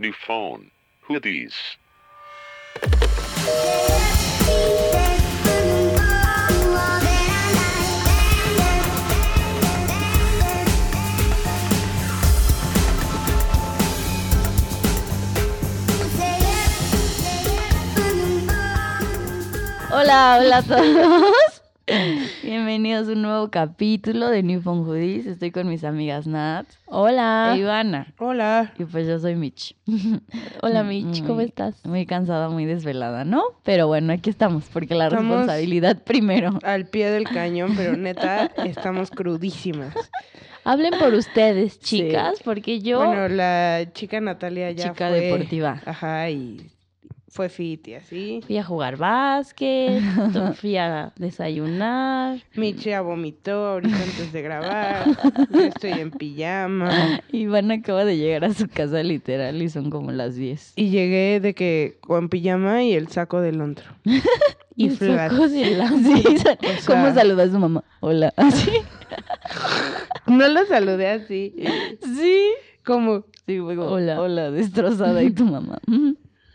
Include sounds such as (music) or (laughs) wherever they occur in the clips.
New phone. Who are these? Hola, hola a todos. (laughs) Bienvenidos a un nuevo capítulo de New Phone Hoodies. Estoy con mis amigas Nat Hola. e Ivana. Hola. Y pues yo soy Mitch. (laughs) Hola, Mitch, ¿cómo Muy- estás? Muy cansada, muy desvelada, ¿no? Pero bueno, aquí estamos, porque la Estamos- responsabilidad primero. Al pie del (laughs) cañón, pero neta, estamos crudísimas. Hablen por ustedes, Sí. chicas, porque yo Bueno, la chica Natalia ya Chica fue... deportiva. Ajá, y fue fit y así. fui a jugar básquet, (laughs) fui a desayunar. Mitch ya vomitó ahorita antes de grabar. Yo estoy en pijama. Ivana acaba de llegar a su casa literal y son como las 10. Y llegué de que con pijama y el saco del ontro. (laughs) Y de la- (laughs) Sí, ¿Cómo sea- saluda a su mamá? Hola. Así. No lo saludé así. Sí. Como, Sí, como, Hola. hola, destrozada. ¿Y tu mamá?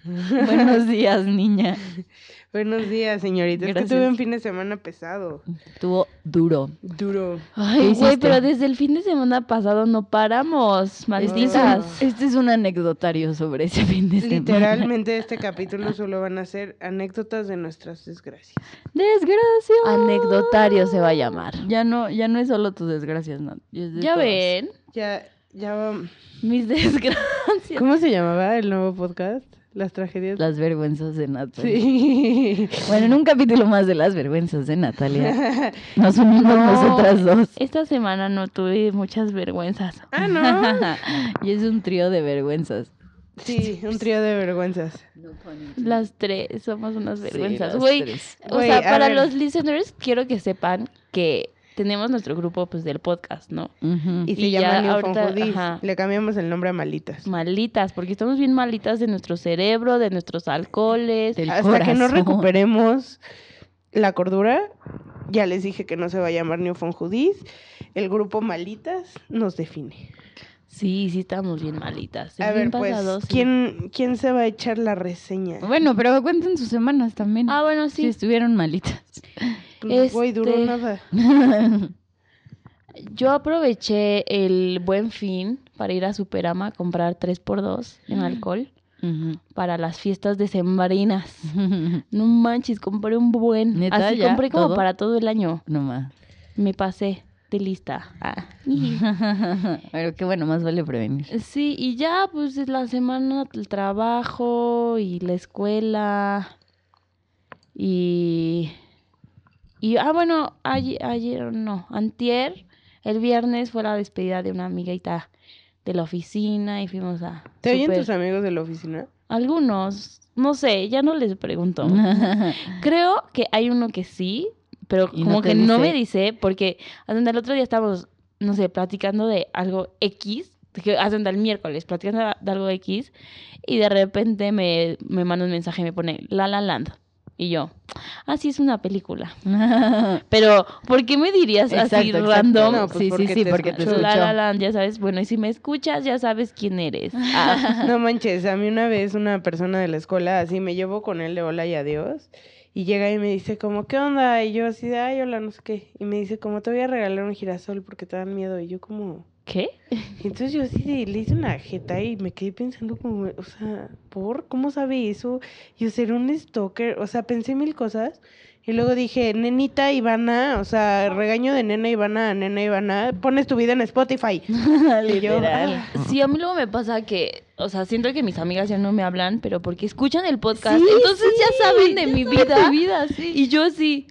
(laughs) Buenos días, niña. (laughs) buenos días, señorita. Es que Gracias. tuve un fin de semana pesado. Estuvo duro. Duro. ¿Qué Ay, güey, pero desde el fin de semana pasado no paramos, malditas. Este es un anecdotario sobre ese fin de semana. Literalmente este capítulo solo van a ser anécdotas de nuestras desgracias. Desgracia. Anecdotario se va a llamar. Ya no, ya no es solo tus desgracias, no. es de Ya todas. ven, Ya, ya va. mis (laughs) desgracias. ¿Cómo se llamaba el nuevo podcast? Las tragedias. Las vergüenzas de Natalia. Sí. (laughs) Bueno, en un capítulo más de las vergüenzas de Natalia, (laughs) nos unimos No. nosotras dos. Esta semana no tuve muchas vergüenzas. ah, no. (laughs) y es un trío de vergüenzas. Sí, un trío de vergüenzas. Las tres somos unas vergüenzas. Güey, o sea, para ver. los listeners quiero que sepan que tenemos nuestro grupo pues del podcast, ¿no? Y se Y llama New ahorita. Le cambiamos el nombre a Malitas. Malitas, porque estamos bien malitas de nuestro cerebro, de nuestros alcoholes. Del Hasta que no recuperemos la cordura, ya les dije que no se va a llamar New Hoodies. El grupo Malitas nos define. Sí, sí estamos bien malitas. A ver, pues, sí. ¿quién, ¿quién se va a echar la reseña? Bueno, pero cuenten sus semanas también. Ah, bueno, Si sí. estuvieron malitas. Pues, Güey, duró este- nada. (laughs) Yo aproveché el buen fin para ir a Superama a comprar 3x2 en alcohol Ujú. para las fiestas decembrinas. (laughs) No manches, compré un buen. ¿Neta? Así ¿Ya? compré como ¿Todo? para todo el año. no más. Me pasé de lista. Ah. (laughs) pero qué bueno, más vale prevenir. Sí, y ya, pues es la semana, el trabajo y la escuela. Y. Y, ah, bueno, ayer, ayer, no, antier, el viernes fue la despedida de una amiguita de la oficina y fuimos a. ¿Te oyen super- tus amigos de la oficina? Algunos, no sé, ya no les pregunto. (laughs) Creo que hay uno que sí, pero ¿Y no como que no me dice, porque hasta el otro día estábamos, no sé, platicando de algo X, que hasta el miércoles, platicando de algo X, y de repente me, me manda un mensaje y me pone La La Land. Y yo, ah, sí, es una película. (laughs) Pero, ¿por qué me dirías así Exacto, random? No, pues sí, sí, porque sí, te porque te escuchó. La. La Land, ya sabes, bueno, y si me escuchas, ya sabes quién eres. Ah, (laughs) No manches, a mí una vez una persona de la escuela así me llevo con él de hola y adiós y llega y me dice como, ¿qué onda? Y yo así de, ay, hola, no sé qué. Y me dice como, te voy a regalar un girasol porque te dan miedo. Y yo como... ¿Qué? (laughs) Entonces yo de- le hice una jeta y me quedé pensando como, o sea, ¿por? ¿Cómo sabe eso? Yo ser un stalker, o sea, pensé mil cosas. Y luego dije, nenita Ivana, o sea, regaño de nena Ivana nena Ivana, pones tu vida en Spotify. (laughs) Y yo, ah, Sí, a mí luego me pasa que, o sea, siento que mis amigas ya no me hablan, pero porque escuchan el podcast, Sí, entonces ya sí, saben de ya mi saben vida. Tu vida, sí. Y yo sí,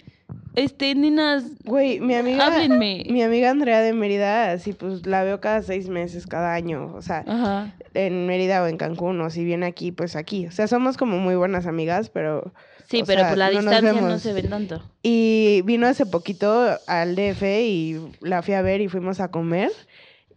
este, nenas, Güey, mi amiga... háblenme. Mi amiga Andrea de Mérida, así pues la veo cada seis meses, cada año, o sea, Ajá. en Mérida o en Cancún, o si viene aquí, pues aquí. O sea, somos como muy buenas amigas, pero... Sí, pero sea, por la no nos distancia no se ven tanto. Y vino hace poquito al DF y la fui a ver y fuimos a comer.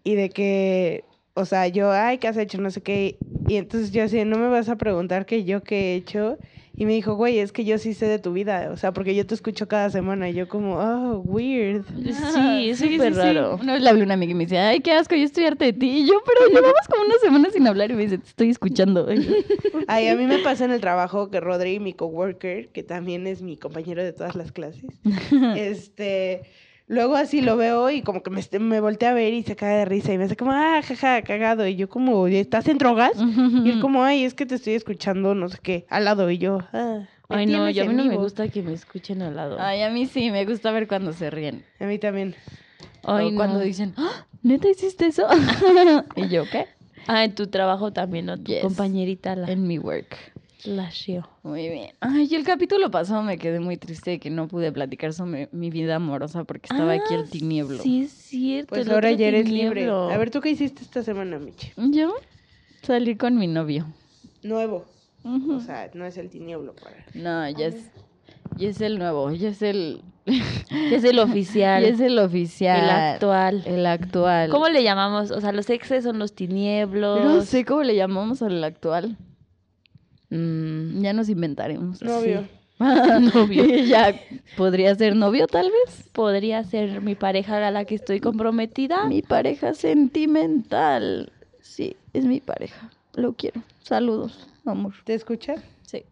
Y de que, o sea, yo, ay, ¿qué has hecho? No sé qué. Y entonces yo así, no me vas a preguntar que yo qué he hecho. Y me dijo, güey, es que yo sí sé de tu vida. O sea, porque yo te escucho cada semana. Y yo como, oh, weird. Sí, es súper raro. Una vez le hablé a una amiga y me dice, ay, qué asco, yo estoy harta de ti. Y yo, pero llevamos como una semana sin hablar. Y me dice, te estoy escuchando. (laughs) Ay, a mí me pasa en el trabajo que Rodri, mi coworker, que también es mi compañero de todas las clases, (laughs) este, luego así lo veo y como que me, me voltea a ver y se cae de risa y me hace como, ah, jaja, cagado. Y yo como, ¿estás en drogas? Y él (laughs) como, ay, es que te estoy escuchando, no sé qué, al lado. Y yo, ah. Ay, no, yo a mí no me vivo". gusta que me escuchen al lado. Ay, a mí sí, me gusta ver cuando se ríen. A mí también. Ay, o cuando no. dicen, "Ah, ¿neta hiciste eso? (laughs) (laughs) y yo, ¿qué? Ah, en tu trabajo también, ¿no? Tu Yes. compañerita la, En mi work. La Shio. Muy bien. Ay, y el capítulo pasado me quedé muy triste de que no pude platicar sobre mi vida amorosa porque estaba aquí el Ah, tinieblo. Sí, es cierto. Pues ahora ya eres libre. A ver, ¿tú qué hiciste esta semana, Michi? Yo salí con mi novio. Nuevo. O sea, no es el tinieblo para... No, ya es, ya es el nuevo, ya es el, Es el oficial. (laughs) ya es el oficial. el actual. El actual. ¿Cómo le llamamos? O sea, los exes son los tinieblos. No sé cómo le llamamos al actual. Mm, Ya nos inventaremos. Novio. (laughs) (laughs) novio. ya podría ser novio tal vez. podría ser mi pareja a la que estoy comprometida. Mi pareja sentimental. Sí, es mi pareja. Lo quiero. Saludos, amor. ¿Te escucha? Sí.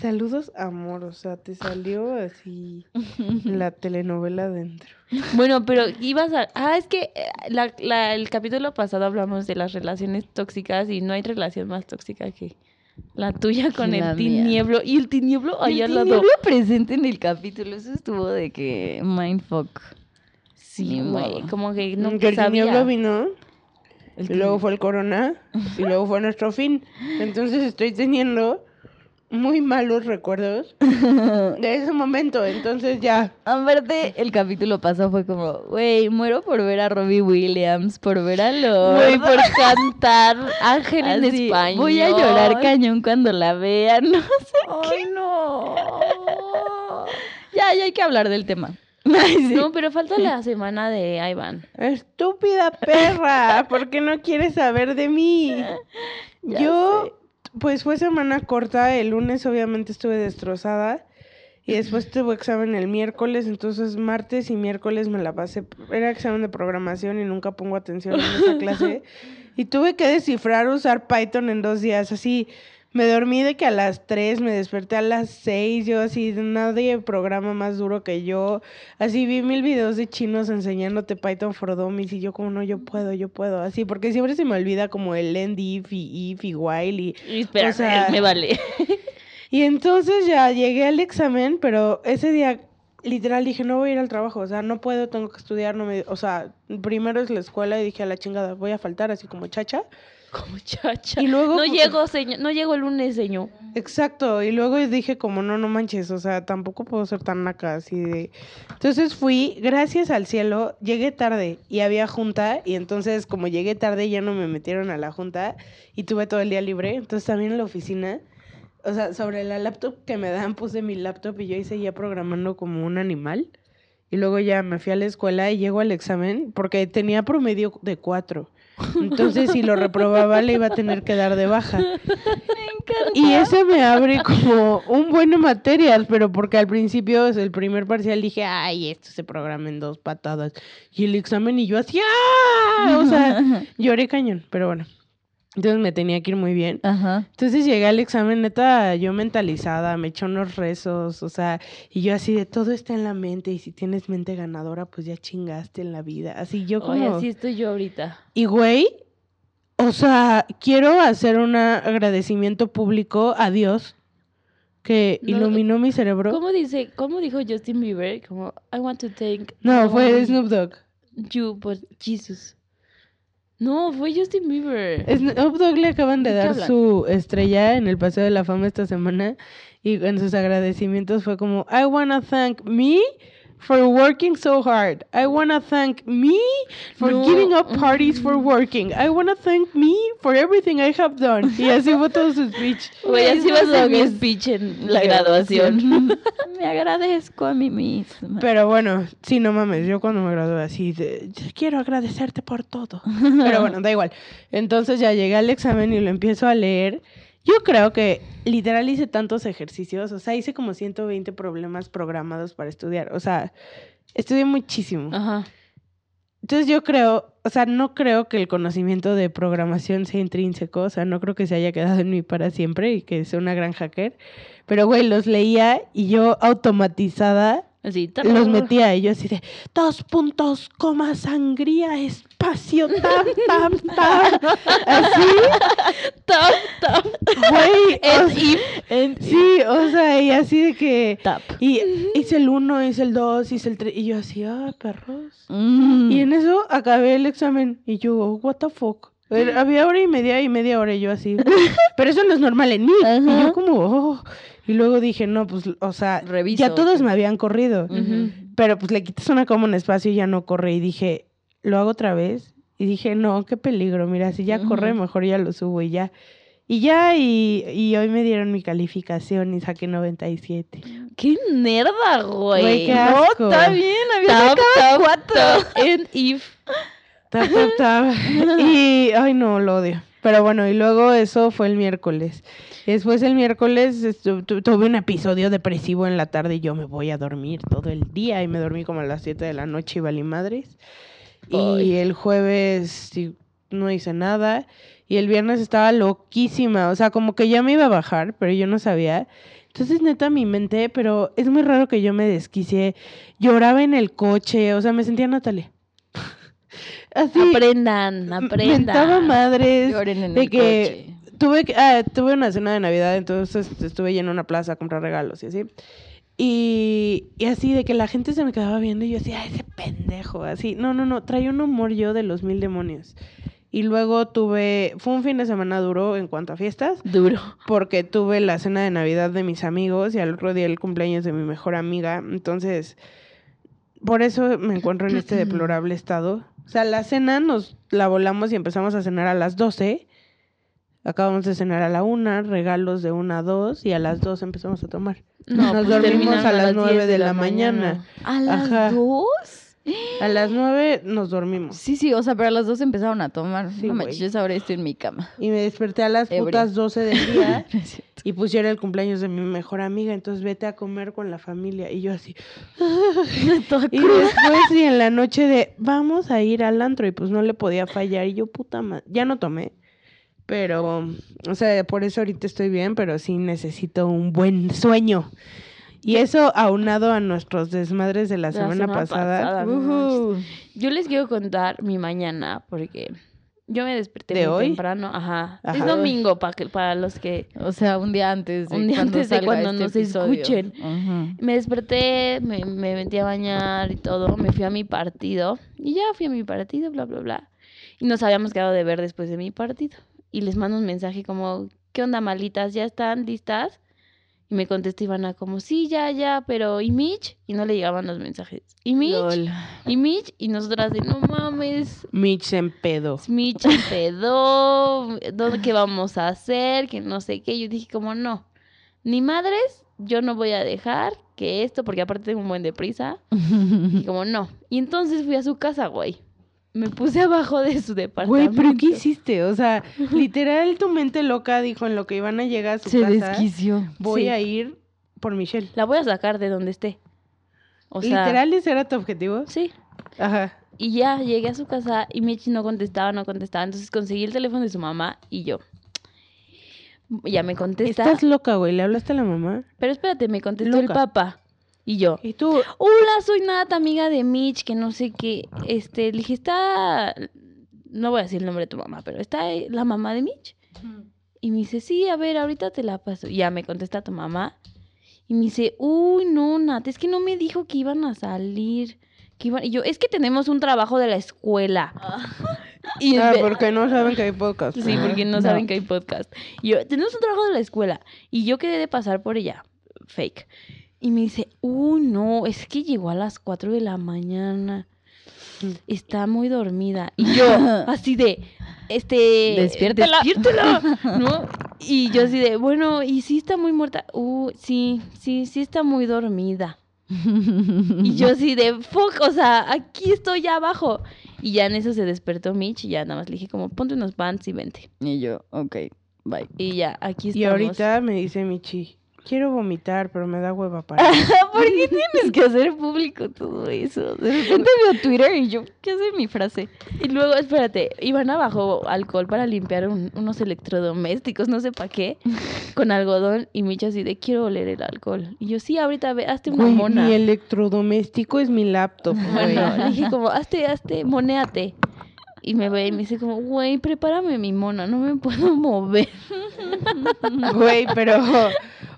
Saludos, amor. O sea, te salió así (laughs) la telenovela dentro. Bueno, pero ibas a... Ah, es que eh, la- la- el capítulo pasado hablamos de las relaciones tóxicas y no hay relación más tóxica que la tuya con el mía. tinieblo. Y el tinieblo ahí el al lado. tinieblo presente en el capítulo. Eso estuvo de que mindfuck. Sí, güey. Como que no Mm, que el sabía. tinieblo vino, El y luego fue el corona, y luego fue nuestro fin. Entonces estoy teniendo muy malos recuerdos (laughs) de ese momento. Entonces ya. Aparte, el capítulo pasado fue como, güey, muero por ver a Robbie Williams, por ver a Lord. Güey, por (laughs) cantar Ángel en Así, español. Voy a llorar cañón cuando la vea, (laughs) no sé Ay, no. Ya, ya hay que hablar del tema. Ay, sí. No, pero falta la semana de Ivan. Estúpida perra, ¿por qué no quieres saber de mí? Ya Yo, pues fue semana corta, el lunes obviamente estuve destrozada y después tuve examen el miércoles, entonces martes y miércoles me la pasé, era examen de programación y nunca pongo atención en esa clase (laughs) y tuve que descifrar, usar Python en dos días, así. Me dormí de que a las 3, me desperté a las 6, yo así, nadie programa más duro que yo. Así vi mil videos de chinos enseñándote Python for Dummies y yo como no, yo puedo, yo puedo. Así, porque siempre se me olvida como el end if y if y while y... Y espera, O sea- (laughs) me vale. Y entonces ya llegué al examen, pero ese día literal dije, no voy a ir al trabajo, o sea, no puedo, tengo que estudiar, no me... O sea, primero es la escuela y dije a la chingada, voy a faltar así como chacha. (laughs) Como chacha. Y luego, no llego, señor. No llego el lunes, señor. Exacto, y luego dije como no, no manches, o sea, tampoco puedo ser tan naca así de... Entonces fui, gracias al cielo, llegué tarde y había junta y entonces como llegué tarde ya no me metieron a la junta y tuve todo el día libre, entonces también en la oficina, o sea, sobre la laptop que me dan puse mi laptop y yo ahí seguía programando como un animal y luego ya me fui a la escuela y llego al examen porque tenía promedio de cuatro. Entonces, si lo reprobaba, le iba a tener que dar de baja. Y ese me abre como un buen material, pero porque al principio, el primer parcial, dije, ay, esto se programa en dos patadas. Y el examen, y yo así, ¡ah! O sea, (laughs) lloré cañón, pero bueno. Entonces me tenía que ir muy bien. Ajá. Entonces llegué al examen, neta, yo mentalizada, me eché unos rezos, o sea, y yo así de todo está en la mente, y si tienes mente ganadora, pues ya chingaste en la vida. Así yo como. Oye, así estoy yo ahorita. Y güey, o sea, quiero hacer un agradecimiento público a Dios que No, iluminó mi cerebro. ¿Cómo dice, cómo dijo Justin Bieber? Como, I want to thank No, fue Snoop Dogg. you, but Jesus. No, fue Justin Bieber. Snoop Dogg le acaban de ¿De qué dar hablan? su estrella en el Paseo de la Fama esta semana y en sus agradecimientos fue como I wanna thank me for working so hard. I wanna thank me for No. giving up parties for (laughs) working. I wanna thank me for everything I have done. Y así fue todo su speech. (laughs) Güey, así va a ser mi speech en La graduación. (laughs) Me agradezco a mí misma. Pero bueno, sí, no mames, yo cuando me gradué así, de, quiero agradecerte por todo. Pero bueno, da igual. Entonces ya llegué al examen y lo empiezo a leer Yo creo que literal hice tantos ejercicios, o sea, hice como 120 problemas programados para estudiar, o sea, estudié muchísimo. Ajá. Entonces yo creo, o sea, no creo que el conocimiento de programación sea intrínseco, o sea, no creo que se haya quedado en mí para siempre y que sea una gran hacker, pero güey, los leía y yo automatizada Así. los metía y yo así de dos puntos, coma, sangría, espacio, tap, tap, tap. Así, Tap, tap. güey. Sí, o sea, y así de que... Tap. Y hice el uno, hice el dos, hice el tres, y yo así, ah, perros. Mm. Y en eso acabé el examen, y yo, what the fuck. (laughs) Había hora y media y media hora, y yo así. Pero eso no es normal en mí. Y yo como, oh. Y luego dije, no, pues, o sea, Reviso, ya todos me habían corrido. Pero pues le quitas una coma un espacio y ya no corre. Y dije, ¿lo hago otra vez? Y dije, no, qué peligro. Mira, si ya corre, mejor ya lo subo y ya. Y ya, y, y hoy me dieron mi calificación y saqué 97. Qué nerda, güey. Güey, qué No, asco. está bien, había Tap, sacado cuatro. and if. Tap, tap, tap. (laughs) y, ay, no, lo odio. Pero bueno, y luego eso fue el miércoles. Después el miércoles tuve un episodio depresivo en la tarde y yo me voy a dormir todo el día. Y me dormí como a las 7 de la noche y valí madres. Y el jueves sí, no hice nada. Y el viernes estaba loquísima. O sea, como que ya me iba a bajar, pero yo no sabía. Entonces, neta, mi mente, pero es muy raro que yo me desquicié. Lloraba en el coche, o sea, me sentía Natalia. (laughs) Así. Aprendan, aprendan. Mentaba madres. Lloren en de el que coche. tuve ah, tuve una cena de Navidad, entonces estuve yendo a una plaza a comprar regalos y así. Y, y así de que la gente se me quedaba viendo y yo decía, "Ay, ese pendejo, así. No, no, no, traía un humor yo de los mil demonios. Y luego tuve, fue un fin de semana duro en cuanto a fiestas, Duro. porque tuve la cena de Navidad de mis amigos y al otro día el cumpleaños de mi mejor amiga. Entonces, por eso me encuentro en este deplorable estado. O sea, la cena nos la volamos y empezamos a cenar a las 12. Acabamos de cenar a la una, regalos de una a dos y a las dos empezamos a tomar. No, Nos pues dormimos a las 10 nueve de la mañana. ¿A las Ajá. dos? A las nueve nos dormimos. Sí, sí, o sea, pero a las dos empezaron a tomar. Sí, no manches, güey. yo esa hora estoy en mi cama. Y me desperté a las Ebria. putas 12 del (laughs) día y pusiera el cumpleaños de mi mejor amiga. Entonces vete a comer con la familia. Y yo así. (laughs) Y después y en la noche de vamos a ir al antro y pues no le podía fallar y yo puta madre, ya no tomé. Pero, o sea, por eso ahorita estoy bien, pero sí necesito un buen sueño. Y eso aunado a nuestros desmadres de la, La semana, semana pasada. Yo les quiero contar mi mañana porque yo me desperté ¿De muy hoy? temprano. Ajá. Es Ajá. domingo para que para los que O sea, un día antes de Un día cuando antes de cuando este nos episodio. escuchen. Me desperté, me, me metí a bañar y todo, me fui a mi partido y ya fui a mi partido, bla, bla, bla. Y nos habíamos quedado de ver después de mi partido. Y les mando un mensaje como, ¿qué onda, malitas? ¿Ya están listas? Y me contesta Ivana como, sí, ya, ya, pero ¿y Mitch? Y no le llegaban los mensajes. ¿Y Mitch? Lol. ¿Y Mitch? Y nosotras de, no mames, Mitch en pedo. Mitch empedó, ¿dónde, ¿qué vamos a hacer? Que no sé qué. Yo dije como, no, ni madres, yo no voy a dejar que esto, porque aparte tengo un buen deprisa. (laughs) Y como, no. Y entonces fui a su casa, güey. Me puse abajo de su Güey, departamento. pero ¿qué hiciste? O sea, literal tu mente loca dijo en lo que iban a llegar a su Se casa, desquició. voy Sí. a ir por Michelle. La voy a sacar de donde esté. O sea, literal ese era tu objetivo. Sí. Ajá. Y ya llegué a su casa y Michi no contestaba, no contestaba. Entonces conseguí el teléfono de su mamá y yo. Ya me contesta. Estás loca, güey. ¿Le hablaste a la mamá? Pero espérate, me contestó el Loca. papá. Y yo. Y tú, Hola, soy Nat, amiga de Mitch, que no sé qué. Este, le dije, está. No voy a decir el nombre de tu mamá, pero está la mamá de Mitch. Y me dice, sí, a ver, ahorita te la paso. Y ya me contesta tu mamá. Y me dice, uy, no, Nat, es que no me dijo que iban a salir. Que iban... Y yo, es que tenemos un trabajo de la escuela. (laughs) Y Ah, porque no saben que hay podcast. Sí, porque no, No. saben que hay podcast. Y yo, tenemos un trabajo de la escuela. Y yo quedé de pasar por ella. Fake. Y me dice, uy, no, es que llegó a las 4 de la mañana. Está muy dormida. Y yo, (laughs) así de, este... Despiértela. despiértela, (laughs) ¿no? Y yo así de, bueno, ¿y si está muy muerta? Uh, sí, sí, sí está muy dormida. Y yo así de, fuck, o sea, aquí estoy ya abajo. Y ya en eso se despertó Mitch y ya nada más le dije como, ponte unos pants y vente. Y yo, ok. Bye. Y ya, aquí estamos. Y ahorita me dice Michi, quiero vomitar, pero me da hueva para. (laughs) ¿Por qué tienes que hacer público todo eso? De repente veo Twitter y yo, ¿qué hace mi frase? Y luego, espérate, iban abajo alcohol para limpiar un- unos electrodomésticos, no sé para qué, con algodón. Y Micha así de, quiero oler el alcohol. Y yo, sí, ahorita ve, hazte una Güey, mona. mi electrodoméstico es mi laptop, (laughs) güey. Bueno, dije como, hazte, hazte, monéate. Y me ve y me dice como, güey, prepárame mi mona, no me puedo mover. Güey, pero,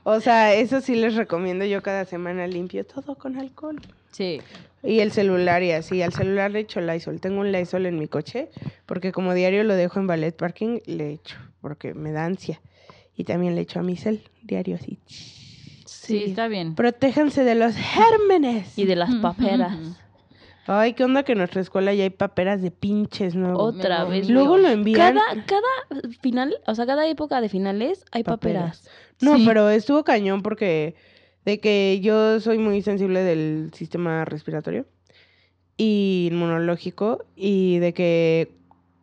o sea, eso sí les recomiendo. Yo cada semana limpio todo con alcohol. Sí. Y el celular y así. Al celular le echo Lysol. Tengo un Lysol en mi coche porque como diario lo dejo en ballet parking, le echo porque me da ansia. Y también le echo a mi cel diario así. Sí, está bien. Protéjanse de los gérmenes. Y de las paperas. Ay, qué onda que en nuestra escuela ya hay paperas de pinches nuevos. Otra vez. Luego lo envían. Cada, cada final, o sea, cada época de finales hay Paperas. paperas. No, Sí. pero estuvo cañón porque de que yo soy muy sensible del sistema respiratorio y inmunológico y de que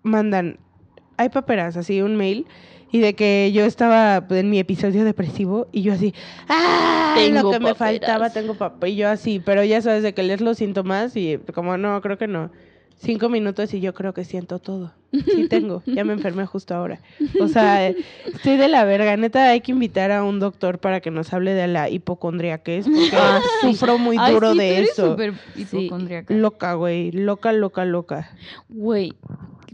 mandan, hay paperas, así un mail y de que yo estaba en mi episodio depresivo y yo así, ah, lo Tengo que me paperas". faltaba, tengo papel, y yo así, pero ya sabes de que lees los síntomas y como no, creo que no. Cinco minutos y yo creo que siento todo. Sí (laughs) tengo, ya me enfermé justo ahora. O sea, estoy de la verga. Neta, hay que invitar a un doctor para que nos hable de la hipocondriaquez, porque Ah, sí. sufro muy Ay, duro sí, de tú eres eso. súper Sí. hipocondríaca. Loca, güey. Loca, loca, loca. Güey,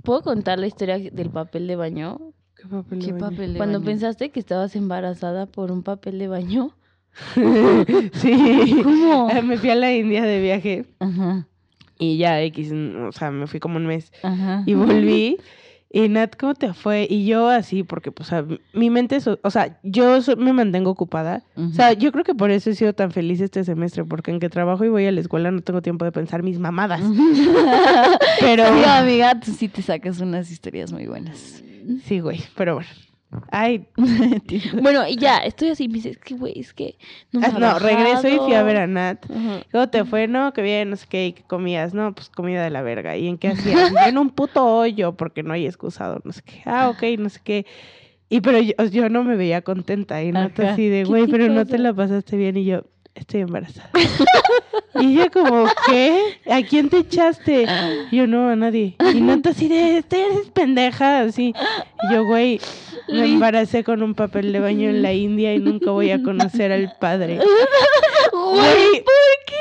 ¿puedo contar la historia del papel de baño? ¿Qué papel de ¿Qué baño? papel de Cuando baño? pensaste que estabas embarazada por un papel de baño. (laughs) (laughs) sí. ¿Cómo? Me fui a la India de viaje Ajá, y ya X, o sea, me fui como un mes ajá. y (laughs) volví. Y Nat, ¿cómo te fue? Y yo así, porque, pues, a- mi mente, es- o sea, yo so- me mantengo ocupada. O sea, yo creo que por eso he sido tan feliz este semestre, porque en que trabajo y voy a la escuela no tengo tiempo de pensar mis mamadas. (laughs) Pero, Sí, amiga, tú sí te sacas unas historias muy buenas. sí, güey, pero bueno. Ay, (laughs) Bueno, y ya, estoy así, me dice, es que, güey, es que no me ah, ha no, regreso y fui a ver a bajado". Nat. Ajá. ¿Cómo te fue? No, que bien, no sé qué, ¿y qué comías? No, pues comida de la verga. ¿Y en qué hacías? en un puto hoyo, porque no hay excusado, no sé qué. Ah, ok, no sé qué. Y pero yo, yo no me veía contenta. Y Nat así de, ¿Qué güey, pero no te la pasaste bien. Y yo, estoy embarazada. (laughs) y ella como, ¿qué? ¿A quién te echaste? Y yo, no, a nadie. Y Nat así de, "Este eres pendeja, así. Y yo, güey, me embaracé con un papel de baño en la India y nunca voy a conocer al padre. Güey,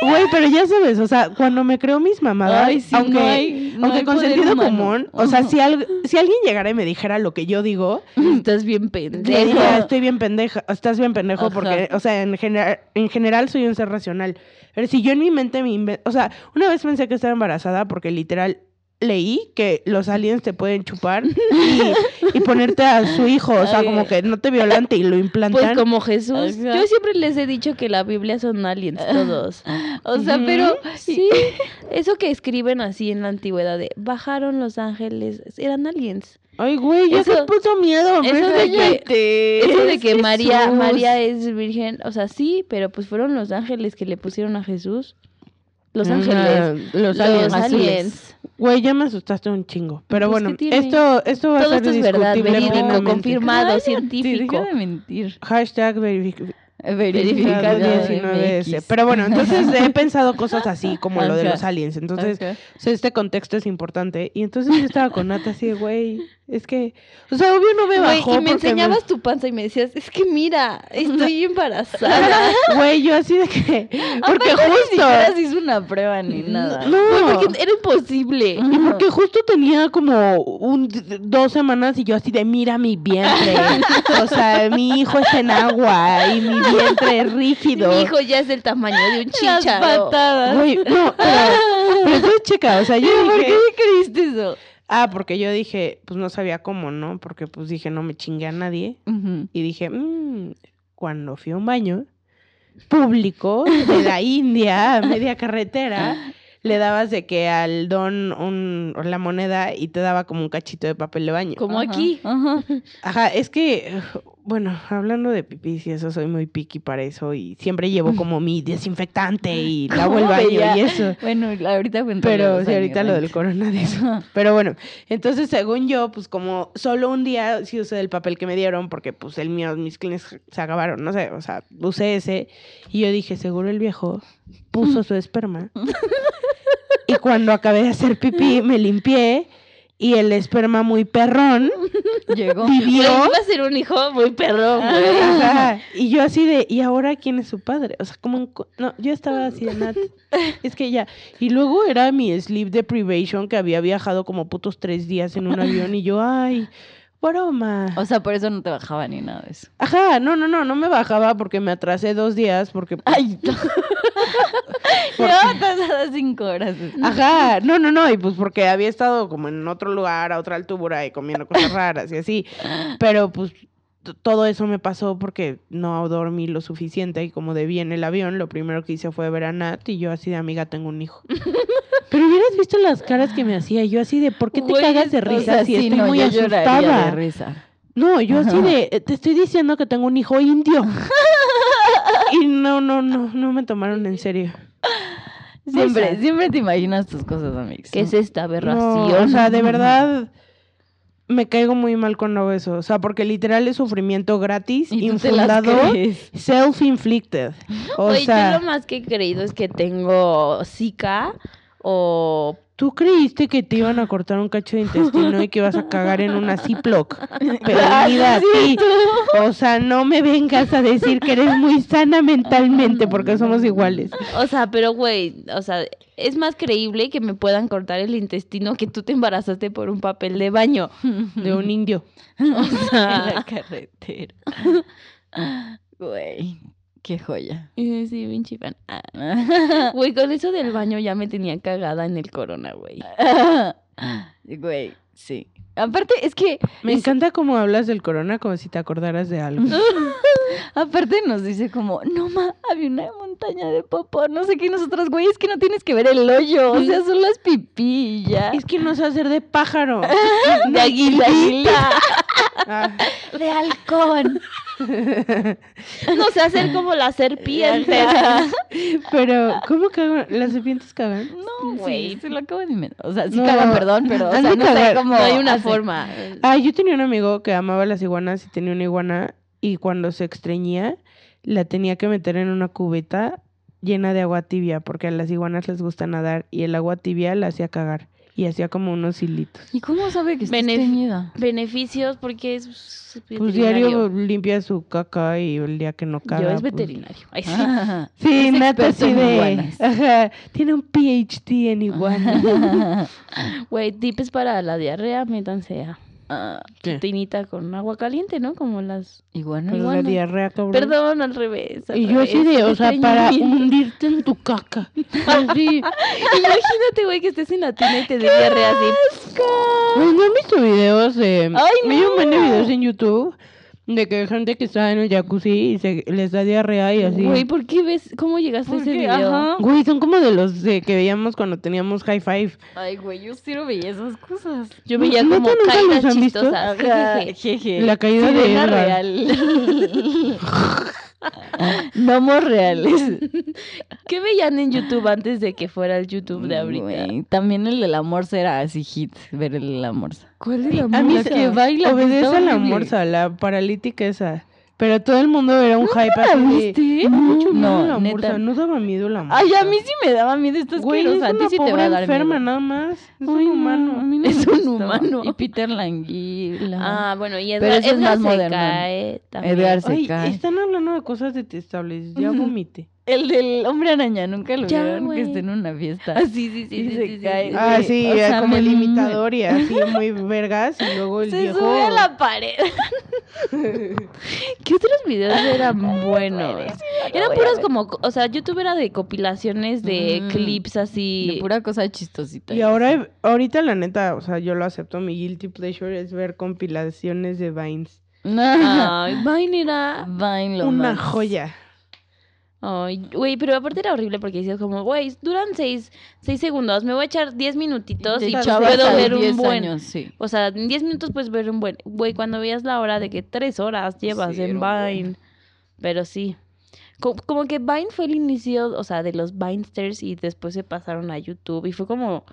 Güey, pero ya sabes, o sea, cuando me creo mis mamadas, Ay, sí, aunque, no hay- no aunque hay con sentido humano. común, o sea, si, al- si alguien llegara y me dijera lo que yo digo, (laughs) Estás bien pendejo. diría, estoy bien pendeja, estás bien pendejo, Ajá. porque, o sea, en, genera- en general soy un ser racional. Pero si yo en mi mente me o sea, una vez pensé que estaba embarazada porque literal leí que los aliens te pueden chupar (laughs) y, y ponerte a su hijo, o sea, como que no te violante y lo implantan. Pues como Jesús. Ajá. Yo siempre les he dicho que la Biblia son aliens todos. (laughs) O sea, pero Sí, (laughs) eso que escriben así en la antigüedad de bajaron los ángeles, eran aliens. Ay, güey, ya se Eso- puso miedo. eso de que-. Eso de que María. María es virgen, o sea, sí, pero pues fueron los ángeles que le pusieron a Jesús. Los ángeles. Ah, los Los aliens. aliens. Güey, ya me asustaste un chingo. Pero Pues, bueno, esto, esto va Todo a esto ser es verdad, verídico, plenamente. confirmado, científico. deja de mentir. Hashtag verific- Verificado verificado 19S. Pero bueno, entonces (laughs) he pensado cosas así como lo de los aliens. Entonces, Ajá. o sea, este contexto es importante. Y entonces yo estaba con Nata así de, güey, es que, o sea, obvio no me Güey, bajó. y me enseñabas tu panza y me decías, es que mira, estoy embarazada. (laughs) Güey, yo así de que, porque (laughs) Aparte, Ni justo, siquiera se hizo una prueba ni nada. no, Güey, porque era imposible. Y porque justo tenía como un, dos semanas y yo así de mira mi vientre. o sea, (laughs) mi hijo es en agua y mi vientre es rígido. Mi hijo ya es del tamaño de un Las chícharo. patadas. Güey, no, pero, pero entonces, checa, o sea, yo ¿Por dije, qué creíste eso? Ah, porque yo dije, pues no sabía cómo, ¿no? Porque pues dije, no me chingue a nadie. Y dije, "Mm", cuando fui a un baño público de la (laughs) India, a media carretera, le dabas de que al don un, la moneda y te daba como un cachito de papel de baño. Como Ajá, aquí. Ajá. Ajá, es que, bueno, hablando de pipí, y eso, soy muy picky para eso y siempre llevo como mi desinfectante y (laughs) lavo el ¿Cómo baño veía? y eso. Bueno, ahorita cuento. Pero sí, ahorita lo del corona de eso. (laughs) Pero bueno, entonces según yo, pues como solo un día sí usé el papel que me dieron porque pues el mío, mis clines se acabaron, no sé, o sea, usé ese y yo dije, seguro el viejo puso su esperma. (laughs) y cuando acabé de hacer pipí me limpié y el esperma muy perrón (laughs) Llegó. vivió. Güey, iba a ser un hijo muy perrón. Ajá, Y yo así de, ¿y ahora quién es su padre? O sea, como co- No, yo estaba así de Nat. (laughs) Es que ya. Y luego era mi sleep deprivation que había viajado como putos tres días en un avión y yo, ay, broma. O sea, por eso no te bajaba ni nada de eso. Ajá, no, no, no, no me bajaba porque me atrasé dos días porque... (laughs) Ay, no. (laughs) Llevaba atrasada cinco horas. Ajá, no, no, no, y pues porque había estado como en otro lugar, a otra altura y comiendo cosas raras y así. Pero pues todo eso me pasó porque no dormí lo suficiente y como debí en el avión, lo primero que hice fue ver a Nat y yo así de amiga tengo un hijo. (laughs) Pero hubieras visto las caras que me hacía, yo así de ¿por qué te cagas de o risa sea, si sí, estoy no, muy yo asustada? de risa. No, yo así de "Eh, te estoy diciendo que tengo un hijo indio. (laughs) y no, no, no, no me tomaron en serio. Siempre, siempre te imaginas tus cosas, amigos. ¿Qué es esta No, aberración? o sea, de verdad me caigo muy mal cuando eso. O sea, porque literal es sufrimiento gratis, Y infundado, self-inflicted. (laughs) O Güey, sea, yo lo más que he creído es que tengo Zika o... tú creíste que te iban a cortar un cacho de intestino y que ibas a cagar en una Ziploc. Pero mira, a ti. O sea, no me vengas a decir que eres muy sana mentalmente porque somos iguales. O sea, pero güey, o sea, es más creíble que me puedan cortar el intestino que tú te embarazaste por un papel de baño. De un indio. (laughs) O en sea, la carretera. Güey, qué joya. sí, pinche fan. Ah. (laughs) Güey, con eso del baño ya me tenía cagada en el corona, güey. (laughs) Güey, sí. Aparte, es que, Me es- encanta cómo hablas del corona como si te acordaras de algo. (laughs) aparte nos dice como, no ma, había una montaña de popó, no sé qué, nosotros, güey, es que no tienes que ver el hoyo, o sea, son las ya. Es que no sé hacer de pájaro. De águila. Ah. de halcón. (laughs) No sé hacer como la serpiente. (laughs) Pero, ¿cómo cagan? ¿Las serpientes cagan? No, Sí, güey, se lo acabo de inventar. O sea, sí No, cagan, perdón, pero, o sea, no sé cagar. cómo No hay una forma. Ah, yo tenía un amigo que amaba las iguanas y tenía una iguana y cuando se extrañía la tenía que meter en una cubeta llena de agua tibia porque a las iguanas les gusta nadar y el agua tibia la hacía cagar y hacía como unos hilitos. ¿Y cómo sabe que está Benef- estreñida? Beneficios porque es Pues diario limpia su caca y el día que no caga. Yo es pues- veterinario. Ay, sí. Ajá. (laughs) Sí, Es neta experto así en de... Ajá, tiene un PhD en iguanas. (laughs) Güey, tips para la diarrea, métanse a Ah, ¿Qué? tinita con agua caliente, ¿no? Como las... iguana. Pero la diarrea, cabrón. Perdón, al revés. al Y yo así de, o sea, para hundirte en tu caca. Así. (laughs) Imagínate, güey, que estés en la tina y te dé diarrea así. Pues, ¿No han visto videos de... Ay, Hay un buen de no. videos en YouTube de que hay gente que está en el jacuzzi y se les da diarrea y así. Güey, ¿por qué ves? ¿Cómo llegaste a ¿Por ese qué? video? Ajá. Güey, son como de los de que veíamos cuando teníamos high five. Ay, güey, yo sí no veía esas cosas. Yo veía ¿Neta como caídas chistosas. Jeje. La caída de Sirena Edgar. real. (laughs) (laughs) (laughs) Gnomos reales. (laughs) ¿Qué veían en YouTube antes de que fuera el YouTube de ahorita? También el de la morsa era así hit, ver el de la morsa. ¿Cuál es la A mí música? que baila, obedece a la morsa, la paralítica esa. Pero todo el mundo era un hype la así viste? Mucho miedo No, la neta. morsa, no daba miedo la morsa. Ay, a mí sí me daba miedo esta Güey, es asquerosa. A ti una sí te pobre va a dar enferma miedo. nada más. Es Ay, un no, humano. a mí no (laughs) Es me un humano. Y Peter Languila. Ah, bueno, y Pero Edgar, eso es Edgar más se moderno. cae también. Edgar se Ay, cae. están hablando de cosas detestables. Ya Ujú. vomité. El del hombre araña, nunca lo Ya, vieron que está en una fiesta. Ah, sí, sí, sí, Y sí, se sí, sí, cae. sí. Ah, Sí, o sea, como me- el imitador y así muy vergas. Y luego el Se viejo. sube a la pared. ¿Qué otros videos eran (laughs) buenos? Eran puros como, o sea, YouTube era de compilaciones de Mm. clips así. De pura cosa chistosita. Y ahora, ahorita la neta, o sea, yo lo acepto. Mi guilty pleasure es ver compilaciones de Vines. No. (laughs) Ay, Vine era. Vine lo Una más. joya. Ay, güey, pero aparte era horrible porque decías como, güey, duran seis, seis segundos, me voy a echar diez minutitos y puedo ver un 10 buen. años, sí. O sea, en 10 minutos puedes ver un buen. Güey, cuando veías la hora de que tres horas llevas Sí, en. Vine. Pero sí. Co- Como, que Vine fue el inicio, o sea, de los Vinesters y después se pasaron a YouTube y fue como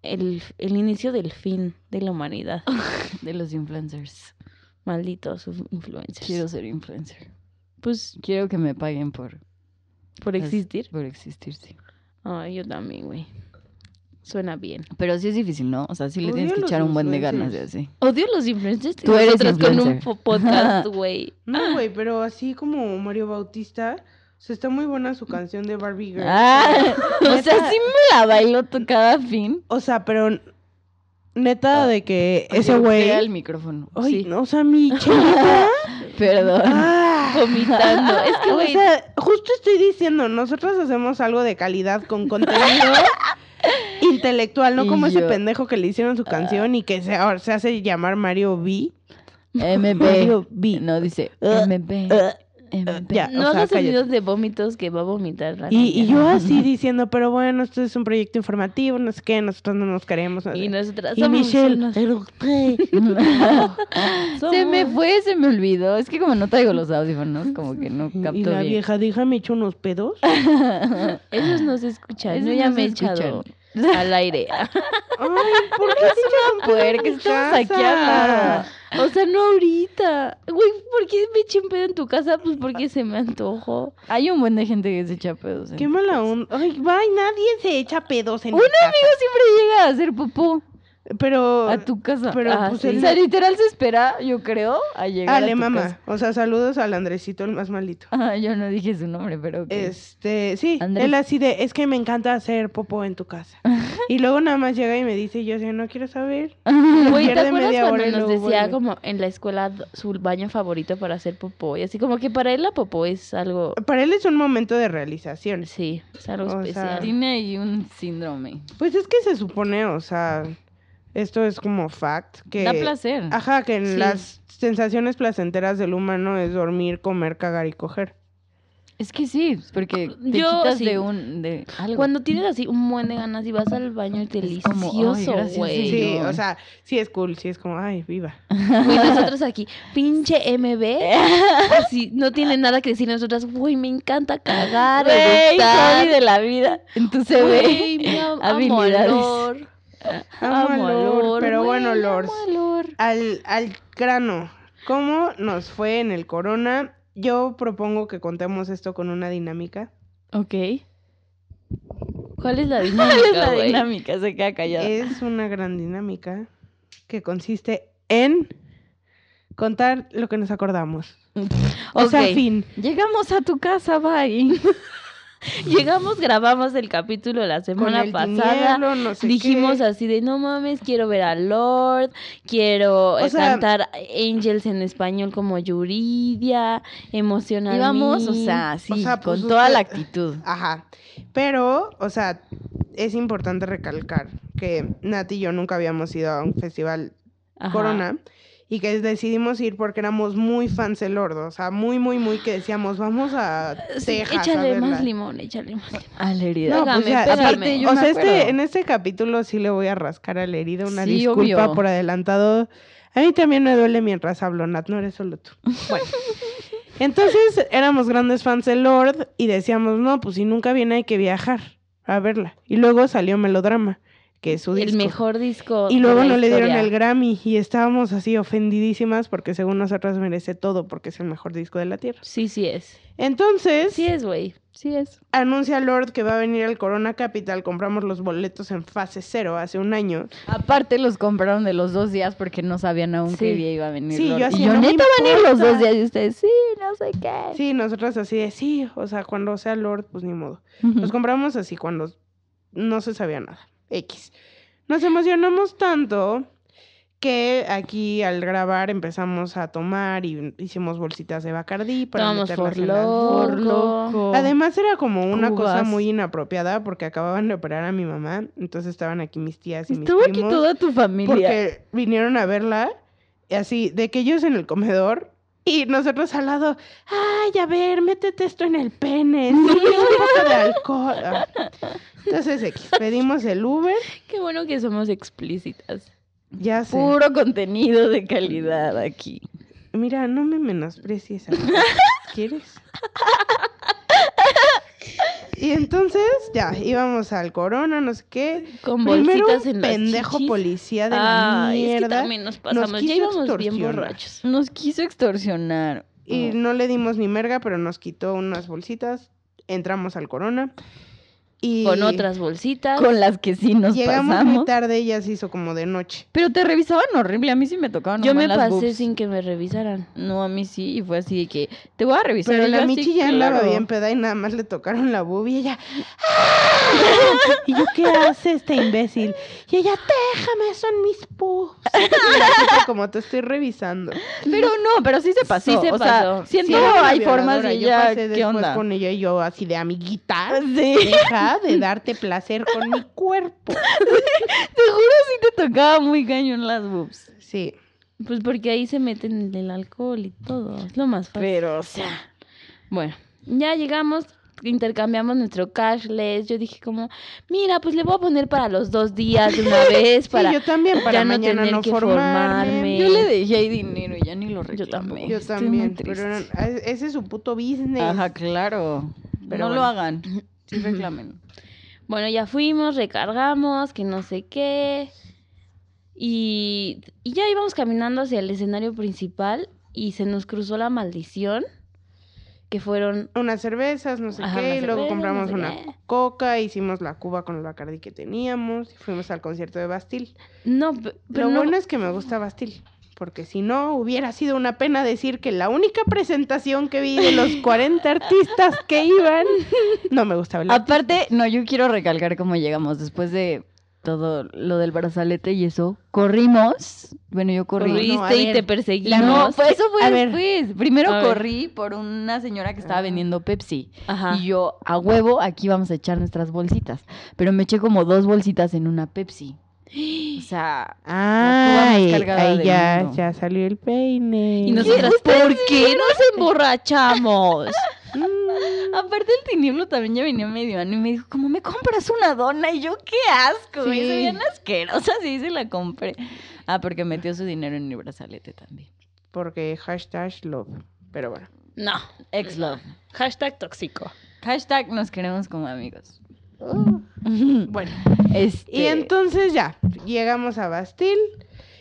el, el inicio del fin de la humanidad. (laughs) De los influencers. Malditos influencers. Quiero ser influencer. Pues Quiero que me paguen por por existir. Por existir, sí. Ay, yo también, güey. Suena bien. Pero sí es difícil, ¿no? O sea, sí le Odio tienes que echar un buen de ganas de así. Odio los influencers. Tú eres con un podcast, (laughs) güey. No, güey, pero así como Mario Bautista, o sea, está muy buena su canción de Barbie Girl. Ah, (laughs) o sea, sí me la bailo to- cada fin. O sea, pero neta de que ese güey... el micrófono. Ay, sí. no, o sea, mi chelita... (laughs) Perdón. ah, Vomitando. Es que, o güey, sea, justo estoy diciendo, nosotros hacemos algo de calidad con contenido (laughs) intelectual, no Y como ese pendejo que le hicieron su canción y que se, ahora se hace llamar Mario B. MB. Mario B. No, dice Uh, MB. Ya. no o sea, hagas cállate. sonidos de vómitos que va a vomitar. Y, yo (laughs) así diciendo, pero bueno, esto es un proyecto informativo, no sé qué, nosotros no nos queremos. no sé. Y nosotras Y somos Michelle, "Pero usted". (laughs) se me fue, se me olvidó. Es que como no traigo los audífonos, como que no capto y la bien. vieja, déjame echar unos pedos. Ellos no se escuchan. Esos Yo ya no me he echado (laughs) al aire. Ay, ¿por qué en Puerca, mi estamos aquí hablando. O sea, no ahorita. Güey, ¿por qué me eché un pedo en tu casa? Pues porque se me antojó. Hay un buen de gente que se echa pedos. en Qué mala onda. Ay, bye, nadie se echa pedos en Un mi casa. amigo siempre llega a hacer popó Pero... a tu casa. Pero, Ah, pues, sí. O sea, literal se espera, yo creo, a llegar Ale, a tu mamá. casa. O sea, saludos al Andresito, el más malito. Ah, yo no dije su nombre, pero. Este, sí, Andrés. él así de, es que me encanta hacer popó en tu casa. (laughs) y luego nada más llega y me dice, y yo así, no quiero saber. (laughs) Güey, ¿te acuerdas media cuando hora nos decía vuelve. como en la escuela su baño favorito para hacer popó? Y así como que para él la popó es algo... Para él es un momento de realización. Sí, es algo O sea, especial. Tiene ahí un síndrome. Pues es que se supone, o sea, esto es como fact, que... Da placer. Ajá, que en Sí. las sensaciones placenteras del humano es dormir, comer, cagar y coger. Es que sí, porque te Yo quitas sí. de un de algo. Cuando tienes así un buen de ganas y vas al baño como, ay, delicioso, güey. Sí, o sea, sí es cool, sí es como, ay, viva. (laughs) Güey, nosotros aquí, pinche MB, (laughs) así, no tiene nada que decir nosotras, güey, me encanta cagar, Güey, de la vida. En tu CV. Güey, mi am- (laughs) amo habilidades. a Lord. Amo Lord, pero güey, bueno, amo Lord. Al, al grano, ¿cómo nos fue en el corona? Yo propongo que contemos esto con una dinámica. Ok. ¿Cuál es la (laughs) ¿Cuál es dinámica, la dinámica? Se queda callada. Es una gran dinámica que consiste en contar lo que nos acordamos. (laughs) O sea, fin. Llegamos a tu casa, bye. (laughs) (laughs) Llegamos, grabamos el capítulo la semana el pasada. tinieblo, no sé Dijimos qué. así de no mames, quiero ver a Lord, quiero eh, sea- cantar Angels en español como Yuridia, emocional. Íbamos, o sea, sí, O sea, con pues toda la actitud. Ajá. Pero, o sea, es importante recalcar que Nati y yo nunca habíamos ido a un festival Corona y que decidimos ir porque éramos muy fans del Lord, o sea, muy, muy, muy que decíamos, vamos a Texas a échale más limón, échale más limón. A la herida. No, pues Pégame, pégame. aparte, Yo o sea, este, en este capítulo sí le voy a rascar a la herida, una Sí, disculpa obvio. por adelantado. A mí también me duele mientras hablo, Nat, no eres solo tú. (laughs) Bueno, entonces éramos grandes fans de Lord y decíamos, no, pues si nunca viene hay que viajar a verla. Y luego salió Melodrama, que es su disco. El mejor disco. Y de luego la no le dieron el Grammy y estábamos así ofendidísimas porque según nosotras merece todo porque es el mejor disco de la tierra. Sí, sí es. Entonces, Sí es, güey. Sí es. anuncia Lord que va a venir al Corona Capital. Compramos los boletos en fase cero hace un año. Aparte los compraron de los dos días porque no sabían aún qué Sí. día iba a venir. Sí, Lord. yo así, y yo no neta van a ir los dos días y ustedes, sí, no sé qué. Sí, nosotras así de sí, o sea, cuando sea Lord, pues ni modo. Los compramos así cuando no se sabía nada. X. Nos emocionamos tanto que aquí al grabar empezamos a tomar y hicimos bolsitas de Bacardí para Tomamos meterlas en loco. Por loco. Además era como una cosa muy inapropiada porque acababan de operar a mi mamá, entonces estaban aquí mis tías y mis Estuvo aquí primos toda tu familia. porque vinieron a verla y así de que ellos en el comedor Y nosotros al lado, ay, a ver, métete esto en el pene, (laughs) sí, un poco de alcohol. Ah. Entonces, X, pedimos el Uber, Qué bueno que somos explícitas. ya sé. Puro contenido de calidad aquí. Mira, no me menosprecies, amiga. (laughs) ¿Quieres? Y entonces, ya, íbamos al Corona, no sé qué. Con Primero bolsitas un en pendejo chichis. policía de la Ay, es que mierda. también nos pasamos. ya quiso íbamos bien extorsionar. borrachos. Nos quiso extorsionar. Y Oh. no le dimos ni merga, pero nos quitó unas bolsitas. Entramos al Corona. Y Con otras bolsitas. Con las que sí nos llegamos pasamos. muy tarde y ya se hizo como de noche. Pero te revisaban horrible. A mí sí me tocaban Yo me las pasé boobs. sin que me revisaran. No, a mí sí. Y fue así de que te voy a revisar. Pero Y yo la así, Michi ya andaba claro. bien peda y nada más le tocaron la boobie y ella. (laughs) ¡Ah! ¿Y yo qué hace este imbécil? Y ella, déjame, son mis boobs. (laughs) Como te estoy revisando. Pero no, pero sí se pasó. Sí se o sea, pasó. siento Sí, hay formas de Yo ella. pasé ¿Qué después onda? con ella y yo así de amiguita. Sí. De (laughs) darte placer con mi cuerpo. (laughs) Te juro sí te tocaba muy cañón las boobs. Sí. Pues porque ahí se meten el alcohol y todo. Es lo más fácil. Pero, o sea. Bueno, ya llegamos, intercambiamos nuestro cashless. Yo dije como, mira, pues le voy a poner para los dos días de una (laughs) vez para sí, yo también para ya no tener no que formarme. formarme. Yo le dejé ahí dinero y ya ni lo reclamé. Yo también, pero triste. eran- a- ese es su puto business. Ajá, claro. Pero no lo hagan. Sí (clears throat) reclamen. Bueno, ya fuimos, recargamos, que no sé qué. Y, y ya íbamos caminando hacia el escenario principal y se nos cruzó la maldición, que fueron... Unas cervezas, no sé Ajá, qué, y luego compramos no sé una qué. coca, hicimos la cuba con el bacardi que teníamos y fuimos al concierto de Bastille. No, pe- pero Lo no- bueno es que me gusta Bastille, porque si no hubiera sido una pena decir que la única presentación que vi de los (laughs) 40 artistas que iban, no me gustaba el Aparte, no, yo quiero recalcar cómo llegamos después de todo lo del brazalete y eso. Corrimos. Bueno, yo corrí. corriste No, y ver, te perseguimos. No, fue eso fue A ver. después. Primero A ver. corrí por una señora que estaba vendiendo Pepsi. Ajá. Y yo, a huevo, aquí vamos a echar nuestras bolsitas. Pero me eché como dos bolsitas en una Pepsi. (gasps) O sea, cuba más Ay, cargada ahí del ya, mundo. ya salió el peine. Y nosotras, ¿por qué nos emborrachamos? (laughs) Mm, aparte el tinieblo también ya venía medio ano y me dijo, ¿cómo me compras una dona? Y yo, qué asco, y Sí. se veían asquerosas y se la compré. Ah, porque metió su dinero en mi brazalete también. porque hashtag love. Pero bueno. No. Ex love. Hashtag tóxico. Hashtag nos queremos como amigos. (laughs) Bueno. Este, Y entonces ya, llegamos a Bastille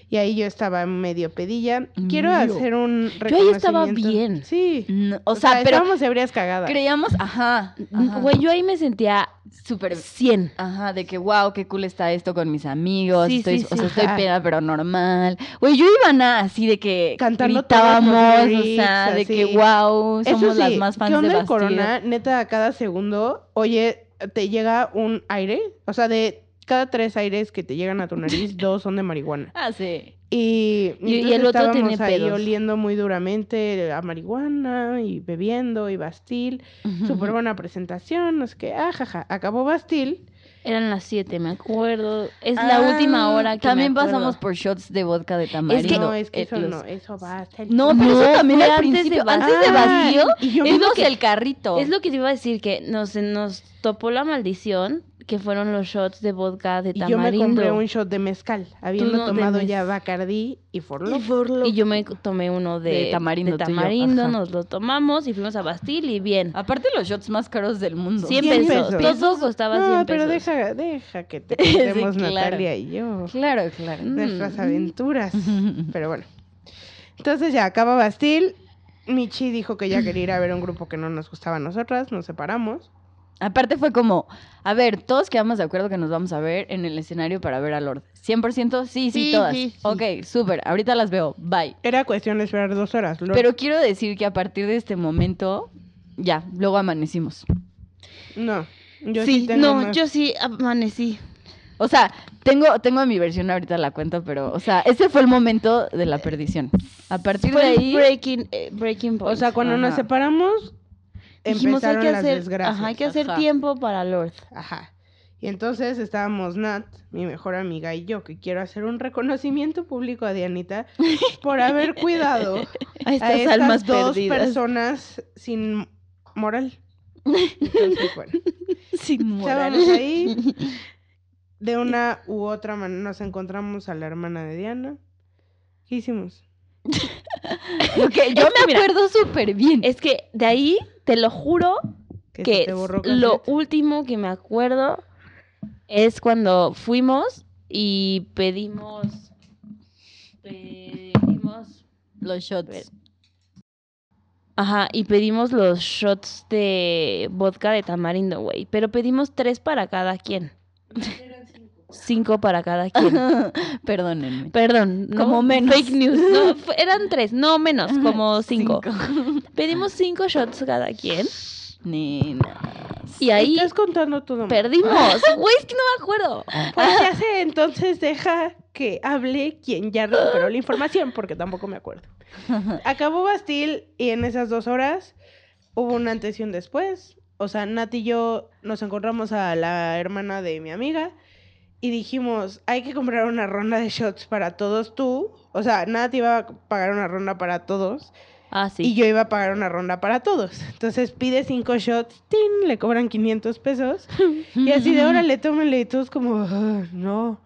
y ahí yo estaba medio pedilla. Quiero hacer un Yo ahí estaba reconocimiento. bien. Sí. no, o, sea, pero estábamos ebrias cagadas. creíamos, ajá, ajá, Güey, yo ahí me sentía súper 100. Ajá, de que wow, qué cool está esto con mis amigos. Sí, estoy, sí, o sea, sí. estoy Ajá. peda, pero normal. Güey, yo iba nada así de que Cantando todos los gritábamos, o sea, de así. que wow, somos Eso sí, las más ¿qué fans onda de el corona? Neta, a cada segundo, oye, te llega un aire. O sea, de cada tres aires que te llegan a tu nariz, (laughs) dos son de marihuana. Ah, sí. Y, Y- y entonces el otro tiene ahí pedos. oliendo muy duramente a marihuana y bebiendo y Bastille. Súper buena presentación, no sé qué. Ajaja, acabó Bastille. Eran las 7, me acuerdo. Es la última Ah, hora que También me pasamos por shots de vodka de tamarindo. no, es que eh, eso los- no, eso va hasta el No, pero eso también al antes de principio. Antes de Ah, yo vimos lo que- el carrito. Es lo que te iba a decir, que nos, nos topó la maldición, que fueron los shots de vodka de Y yo me tamarindo. compré un shot de mezcal, habiendo no, tomado mez- ya Bacardí y Forló. Y yo me tomé uno de, De tamarindo de tamarindo, nos lo tomamos y fuimos a Bastille y bien. Aparte los shots más caros del mundo. 100 100 pesos. pesos. Todo costaba 100 No, pesos. pero deja, deja que te (laughs) Sí, contemos claro. Natalia y yo. Claro, claro. Nuestras Mm. aventuras. (laughs) Pero bueno. Entonces ya acaba Bastille. Michi dijo que ya quería ir a ver un grupo que no nos gustaba a nosotras. Nos separamos. Aparte fue como, a ver, todos quedamos de acuerdo que nos vamos a ver en el escenario para ver a Lord. ¿100%? Sí, sí, Sí, todas. sí, sí. Ok, súper. Ahorita las veo. Bye. Era cuestión de esperar dos horas. Lord. Pero quiero decir que a partir de este momento, ya, luego amanecimos. No. Yo sí, sí, tengo no, más. yo sí amanecí. O sea, tengo, tengo mi versión ahorita la cuento, pero, o sea, ese fue el momento de la perdición. A partir de Fue ahí, breaking, eh, breaking point. O sea, cuando nos separamos, Dijimos, hay que hacer, desgracias. ajá, hay que hacer Ajá. tiempo para Lord. Ajá. Y entonces estábamos Nat, mi mejor amiga y yo, que quiero hacer un reconocimiento público a Dianita por haber cuidado (laughs) A estas, a estas almas dos perdidas. personas sin moral. Entonces, (laughs) bueno, Sin moral. estábamos ahí. (laughs) De una u otra manera nos encontramos a la hermana de Diana. ¿Qué hicimos? Lo que yo (laughs) me acuerdo súper bien. Es que de ahí, te lo juro, ¿Que se que te borró lo último que me acuerdo es cuando fuimos y pedimos pedimos Los shots. ajá y pedimos los shots de vodka de tamarindo güey pero pedimos tres para cada quien (laughs) cinco para cada quien (laughs) Perdónenme. perdón no Como menos. fake news no (laughs) eran tres no menos como (laughs) cinco, Cinco. pedimos cinco shots cada quien Nena. y ahí Estás contando todo perdimos güey es que no me acuerdo Pues ya sé, entonces deja que hable quien ya recuperó la información, porque tampoco me acuerdo. Acabó Bastil y en esas dos horas hubo un antes y un después. O sea, Nat y yo nos encontramos a la hermana de mi amiga y dijimos, hay que comprar una ronda de shots para todos tú. O sea, Nat iba a pagar una ronda para todos ah sí y yo iba a pagar una ronda para todos. Entonces pide cinco shots, ¡tin! le cobran 500 pesos. Y así de órale, tómenle. Y todos como, "Ah, no,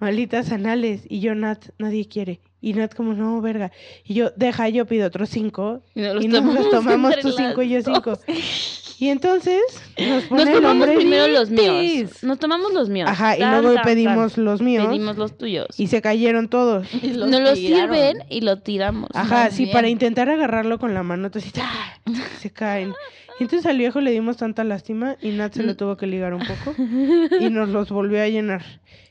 malditas anales. Y yo, Nat, nadie quiere. Y Nat como, no, verga. Y yo, deja, yo pido otros cinco. Y nos los y nos los tomamos (laughs) tú cinco y yo cinco. Y entonces nos pone Nos el tomamos primero los míos. Nos tomamos los míos. Ajá, y Tan, luego tan, pedimos tan. los míos. Pedimos los tuyos. Y se cayeron todos. (laughs) Y Nos los sirven y lo tiramos. Ajá, Más sí, bien. para intentar agarrarlo con la mano, entonces ¡ah! se caen. Y entonces al viejo le dimos tanta lástima y Nat se lo tuvo que ligar un poco (laughs) y nos los volvió a llenar.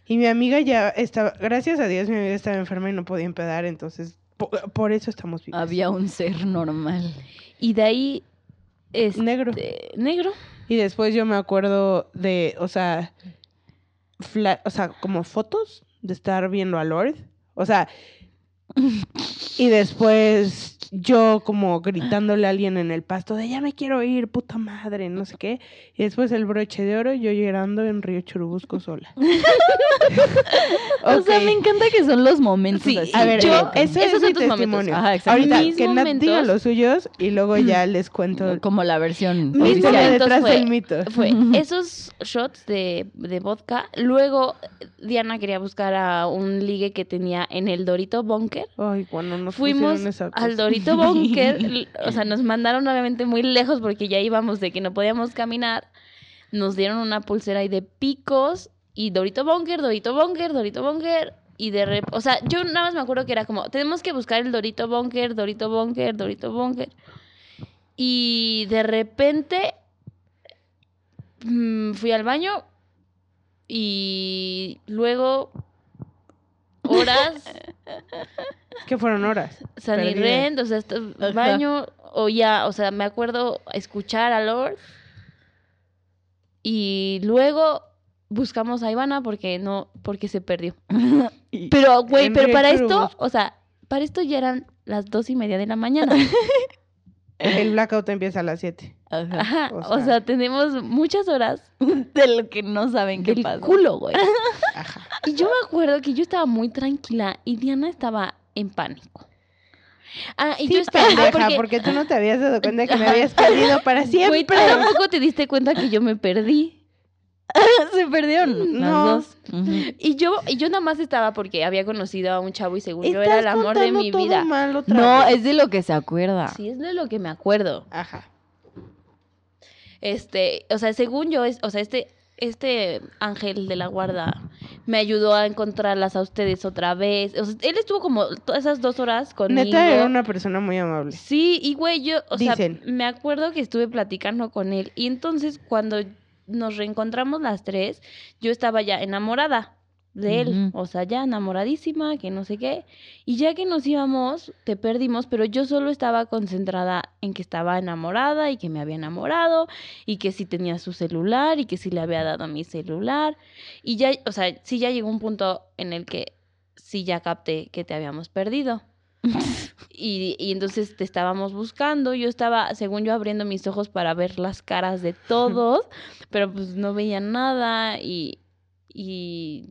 Y mi amiga ya estaba, gracias a Dios mi amiga estaba enferma y no podía empedar, entonces po- por, eso estamos vivos. Había un ser normal. Y de ahí. Este, Negro. Negro. Y después yo me acuerdo de, o sea, fla- o sea, como fotos de estar viendo a Lord. O sea, y después yo como gritándole a alguien en el pasto de ya me quiero ir, puta madre, no sé qué. Y después el broche de oro, yo llorando en Río Churubusco sola. (laughs) O sea, me encanta que son los momentos Sí, así. A ver, Yo- eh, ese esos es son mi tus momentos. testimonio. Ajá. Ahorita Mis que Nat diga momentos- los suyos y luego ya les cuento como la versión Mis momentos detrás fue- del mito. Fue (laughs) esos shots de, de vodka. Luego Diana quería buscar a un ligue que tenía en el Dorito Bunker. Ay, cuando nos Fuimos esa al. Dorito Bunker, l- (laughs) o sea, nos mandaron obviamente muy lejos porque ya íbamos de que no podíamos caminar. Nos dieron una pulsera ahí de picos y Dorito Bunker, Dorito Bunker, Dorito Bunker. Y de rep o sea, yo nada más me acuerdo que era como, tenemos que buscar el Dorito Bunker, Dorito Bunker, Dorito Bunker. Y de repente mm, fui al baño y luego horas (laughs) que fueron horas. San y Perdidas. Rent, o sea, esto- Ajá. baño, o ya, o sea, me acuerdo escuchar a Lord. Y luego buscamos a Ivana porque no, porque se perdió. (laughs) Pero, güey, pero para esto, o sea, para esto ya eran las dos y media de la mañana. (laughs) El blackout empieza a las 7. Ajá. Ajá, O o sea- tenemos muchas horas (laughs) De lo que no saben qué pasa. culo, güey. Ajá. Y yo me acuerdo que yo estaba muy tranquila y Diana estaba en pánico. Ah, y Sí, yo estaba, pendeja, porque- porque... tú no te habías dado (laughs) cuenta que me habías perdido para Güey, siempre. tú tampoco te diste cuenta que yo me perdí. (laughs) Se perdieron las No. Y yo, y yo nada más estaba porque había conocido a un chavo y según yo era el amor de mi todo vida. mal otra No, vez. es de lo que se acuerda. Sí, es de lo que me acuerdo. Ajá. Este, o sea, según yo, es, o sea, este, este ángel de la guarda me ayudó a encontrarlas a ustedes otra vez. O sea, él estuvo como todas esas dos horas conmigo. Neta era una persona muy amable. Sí, y güey, yo, o Dicen. sea, me acuerdo que estuve platicando con él. Y entonces cuando nos reencontramos las tres, yo estaba ya enamorada de él. Ujú. O sea, ya enamoradísima, que no sé qué. Y ya que nos íbamos, te perdimos, pero yo solo estaba concentrada en que estaba enamorada y que me había enamorado y que sí tenía su celular y que sí le había dado mi celular. Y ya, o sea, sí ya llegó un punto en el que sí ya capté que te habíamos perdido. (laughs) Y, y entonces te estábamos buscando. Yo estaba, según yo, abriendo mis ojos para ver las caras de todos, (laughs) pero pues no veía nada y, y,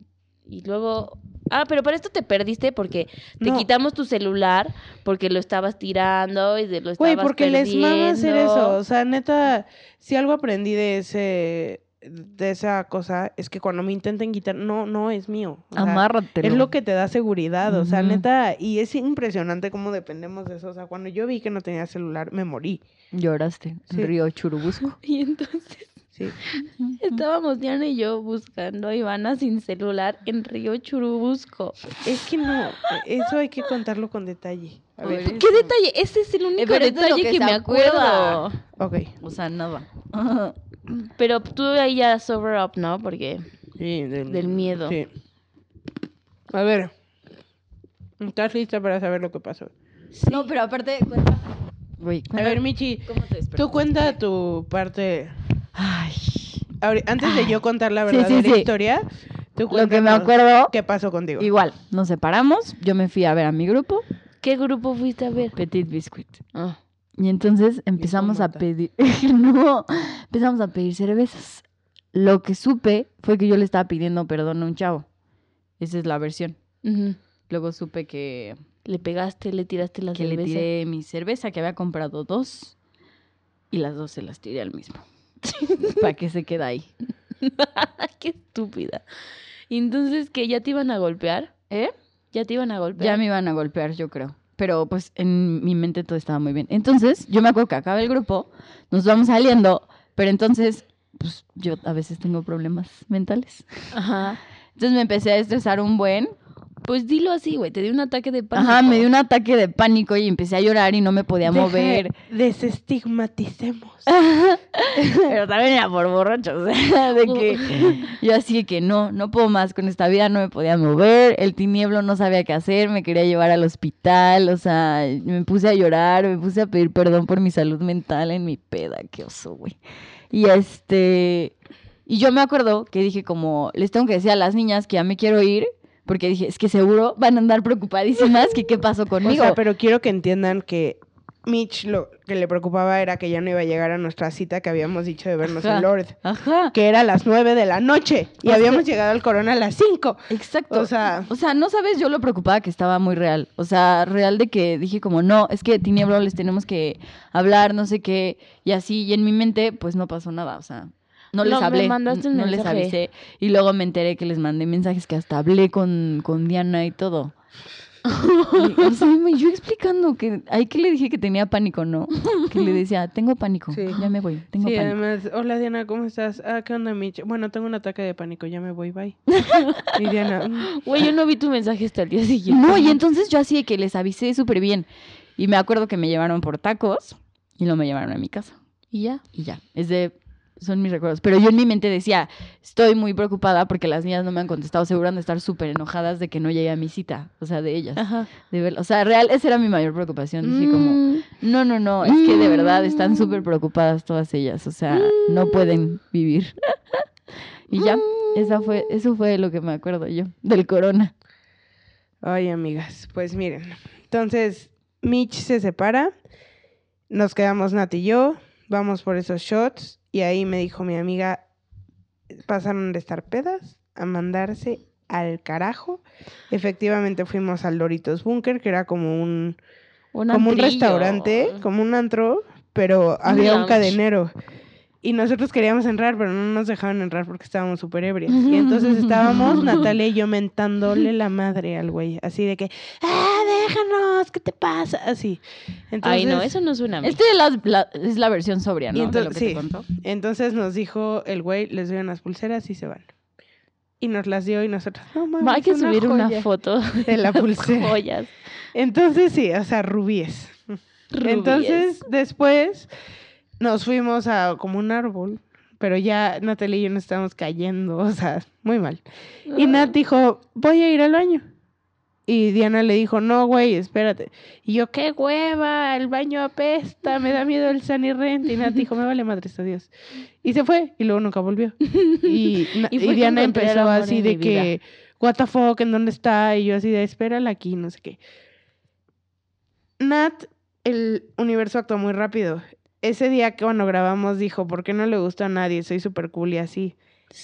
Y luego... Ah, pero para esto te perdiste porque te No. quitamos tu celular porque lo estabas tirando y de lo estabas Güey, porque les mama hacer eso. O sea, neta, si algo aprendí de ese de esa cosa es que cuando me intenten quitar, no, no es mío. Sea, Amárratelo. Es lo que te da seguridad, o sea, neta, y es impresionante cómo dependemos de eso. O sea, cuando yo vi que no tenía celular, me morí. Lloraste Sí. en Río Churubusco. (laughs) Y entonces Sí. estábamos Diana y yo buscando a Ivana sin celular en Río Churubusco. Es que no, eso hay que contarlo con detalle. A ver, ¿Qué detalle? Ese es el único pero lo detalle que me acuerdo. ok. O sea, nada. (laughs) Pero tú ahí ya sober up, ¿no? Porque Sí, del, Del miedo. Sí. A ver, ¿estás lista para saber lo que pasó? No, pero aparte, cuenta. Güey, A ver, Michi, ¿cómo te despertaste? tú cuenta tu parte. Ay. Antes de yo contar la Sí, sí, verdadera sí. historia, tú Lo que me acuerdo, ¿Qué pasó contigo? igual, nos separamos, yo me fui a ver a mi grupo, ¿qué grupo fuiste a ver? Petit Biscuit. Ah. Y entonces empezamos a pedir, (laughs) no, empezamos a pedir cervezas. Lo que supe fue que yo le estaba pidiendo perdón a un chavo. Esa es la versión. Luego supe que, Le pegaste, le tiraste la que le cerveza. tiré mi cerveza, que había comprado dos, y las dos se las tiré al mismo. (laughs) Para que se quede ahí. (laughs) Qué estúpida. Entonces, que ¿Ya te iban a golpear? ¿Eh? ¿Ya te iban a golpear? Ya me iban a golpear, yo creo. Pero pues en mi mente todo estaba muy bien. Entonces, yo me acuerdo que acaba el grupo, nos vamos saliendo, pero entonces, pues yo a veces tengo problemas mentales. Ajá. Entonces me empecé a estresar un buen. Pues dilo así, güey. Te dio un ataque de pánico. Ajá, me dio un ataque de pánico y empecé a llorar y no me podía Deja- mover. Desestigmaticemos. (laughs) Pero también era por borracho, o (laughs) sea, de que yo así de que no, no puedo más con esta vida, no me podía mover, el tinieblo no sabía qué hacer, me quería llevar al hospital, o sea, me puse a llorar, me puse a pedir perdón por mi salud mental en mi peda, qué oso, güey. Y este, y yo me acuerdo que dije como, les tengo que decir a las niñas que ya me quiero ir, porque dije, es que seguro van a andar preocupadísimas que qué pasó (laughs) O conmigo. sea, pero quiero que entiendan que Mitch lo que le preocupaba era que ya no iba a llegar a nuestra cita que habíamos dicho de vernos Ajá. en Lord. Ajá, Que era a las nueve de la noche y O sea- habíamos llegado al Corona a las cinco. exacto. O sea, O sea, no sabes yo lo preocupada que estaba muy real. O sea, real de que dije como, no, es que Tinieblo les tenemos que hablar, no sé qué, y así. Y en mi mente, pues no pasó nada. O sea, no les No, me hablé. mandaste un no les avisé. Y luego me enteré que les mandé mensajes que hasta hablé con, con Diana y todo. Y, o sea, me- yo explicando que ahí que le dije que tenía pánico, ¿no? Que le decía, tengo pánico, Sí. ya me voy, tengo sí, pánico. además, hola Diana, ¿cómo estás? Ah, ¿qué onda, Mitch? Bueno, tengo un ataque de pánico, ya me voy, bye. y Diana, "Mm, Güey, yo no vi tu mensaje hasta el día siguiente. No, y entonces yo así de que les avisé súper bien. Y me acuerdo que me llevaron por tacos y luego me llevaron a mi casa. Y ya. Y ya, es de, son mis recuerdos. Pero yo en mi mente decía, estoy muy preocupada porque las niñas no me han contestado. Seguro han de estar súper enojadas de que no llegué a mi cita. O sea, de ellas. Ajá. De ver, o sea, real, esa era mi mayor preocupación. Dije como, Mm, no, no, no, es que de verdad están súper preocupadas todas ellas. O sea, no pueden vivir. (laughs) y ya, esa fue, eso fue lo que me acuerdo yo del corona. Ay, amigas, pues miren. Entonces, Mitch se separa, nos quedamos Nat y yo, vamos por esos shots, y ahí me dijo mi amiga, pasaron de estar pedas a mandarse al carajo. Efectivamente fuimos al Doritos Bunker, que era como un, un como un restaurante, como un antro, pero había un cadenero. Y nosotros queríamos entrar, pero no nos dejaban entrar porque estábamos súper ebrias. Y entonces estábamos, (laughs) Natalia y yo, mentándole la madre al güey. Así de que, ¡ah, déjanos! ¿Qué te pasa? Así. Entonces, Ay, no, eso no suena a mí. Este es la, la- es la versión sobria, Y ¿no? de entonces- lo que sí. te contó. entonces nos dijo el güey, les doy unas pulseras y se van. Y nos las dio y nosotros, no mames, Va, Hay que subir una joya foto (laughs) de la (laughs) pulsera. joyas. Entonces sí, o sea, rubíes. Entonces, después nos fuimos a como un árbol, pero ya Natalia y yo nos estábamos cayendo, (laughs) o sea, muy mal. Y Nat dijo, voy a ir al baño. Y Diana le dijo, no, güey, espérate. Y yo, qué hueva, el baño apesta, me da miedo el Sunny Rent. Y Nat dijo, me vale madre Dios. Y se fue, y luego nunca volvió. (laughs) Y, Diana empezó así de que, what the fuck, ¿en dónde está? Y yo así de, espérala aquí, no sé qué. Nat, el universo actuó muy rápido. Ese día que cuando grabamos dijo, ¿por qué no le gustó a nadie? Soy súper cool y así.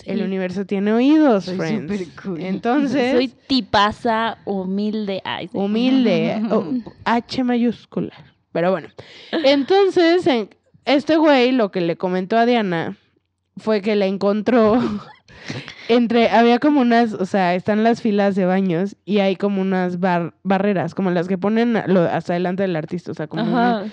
El universo tiene oídos, Soy friends. súper cool. Entonces, Soy tipaza, humilde. Ay, humilde, (laughs) H mayúscula. Pero bueno, entonces en- este güey lo que le comentó a Diana fue que la encontró (laughs) entre, había como unas, o sea, están las filas de baños y hay como unas bar- barreras, como las que ponen lo- hasta delante del artista, o sea, como una-.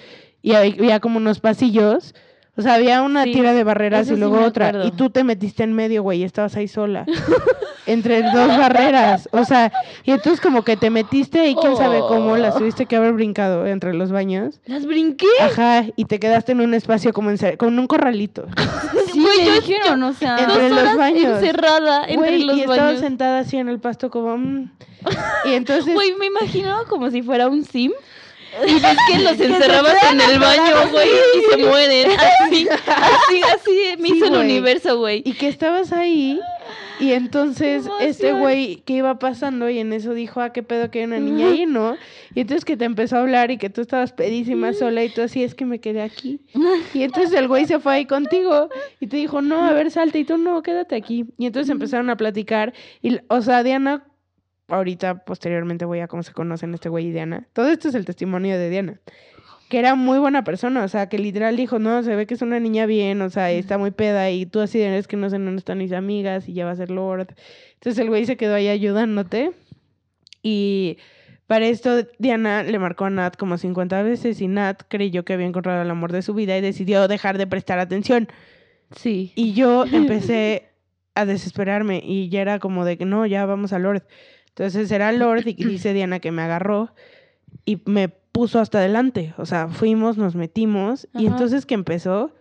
Y había como unos pasillos. O sea, había una Sí, tira de barreras y sí luego me otra. Y tú te metiste en medio, güey, y estabas ahí sola. (laughs) entre dos barreras. O sea, y entonces como que te metiste y quién sabe cómo las Oh. tuviste que haber brincado entre los baños. ¿Las brinqué? Ajá, y te quedaste en un espacio como en, con un corralito. (laughs) Sí, Güey, yo- dijeron, o sea... Entre Dos los horas baños. encerrada entre Güey, los y estaba baños. sentada así en el pasto como... mm. (laughs) Y entonces... Güey, me imaginaba como si fuera un sim. Y ves que los (laughs) encerrabas en el baño, güey, y se (laughs) mueren. Así, (laughs) así, así me Sí, hizo el güey. universo, güey. Y que estabas ahí y entonces este güey que iba pasando y en eso dijo, ah, qué pedo que hay una niña ahí, ¿no? Y entonces que te empezó a hablar y que tú estabas pedísima sola y tú así, es que me quedé aquí. Y entonces el güey se fue ahí contigo y te dijo, no, a ver, salte. Y tú, no, quédate aquí. Y entonces empezaron a platicar y, o sea, Diana, ahorita posteriormente voy a cómo se conocen este güey y Diana. Todo esto es el testimonio de Diana que era muy buena persona, o sea, que literal dijo, no, se ve que es una niña bien, o sea, está muy peda y tú así de, es que no sé dónde están mis amigas y ya va a ser Lord. Entonces el güey se quedó ahí ayudándote y para esto Diana le marcó a Nat como 50 veces y Nat creyó que había encontrado el amor de su vida y decidió dejar de prestar atención. Sí. Y yo (laughs) empecé a desesperarme y ya era como de que no, ya vamos a Lord. Entonces era Lord y dice Diana que me agarró y me puso hasta adelante. O sea, fuimos, nos metimos y entonces que empezó,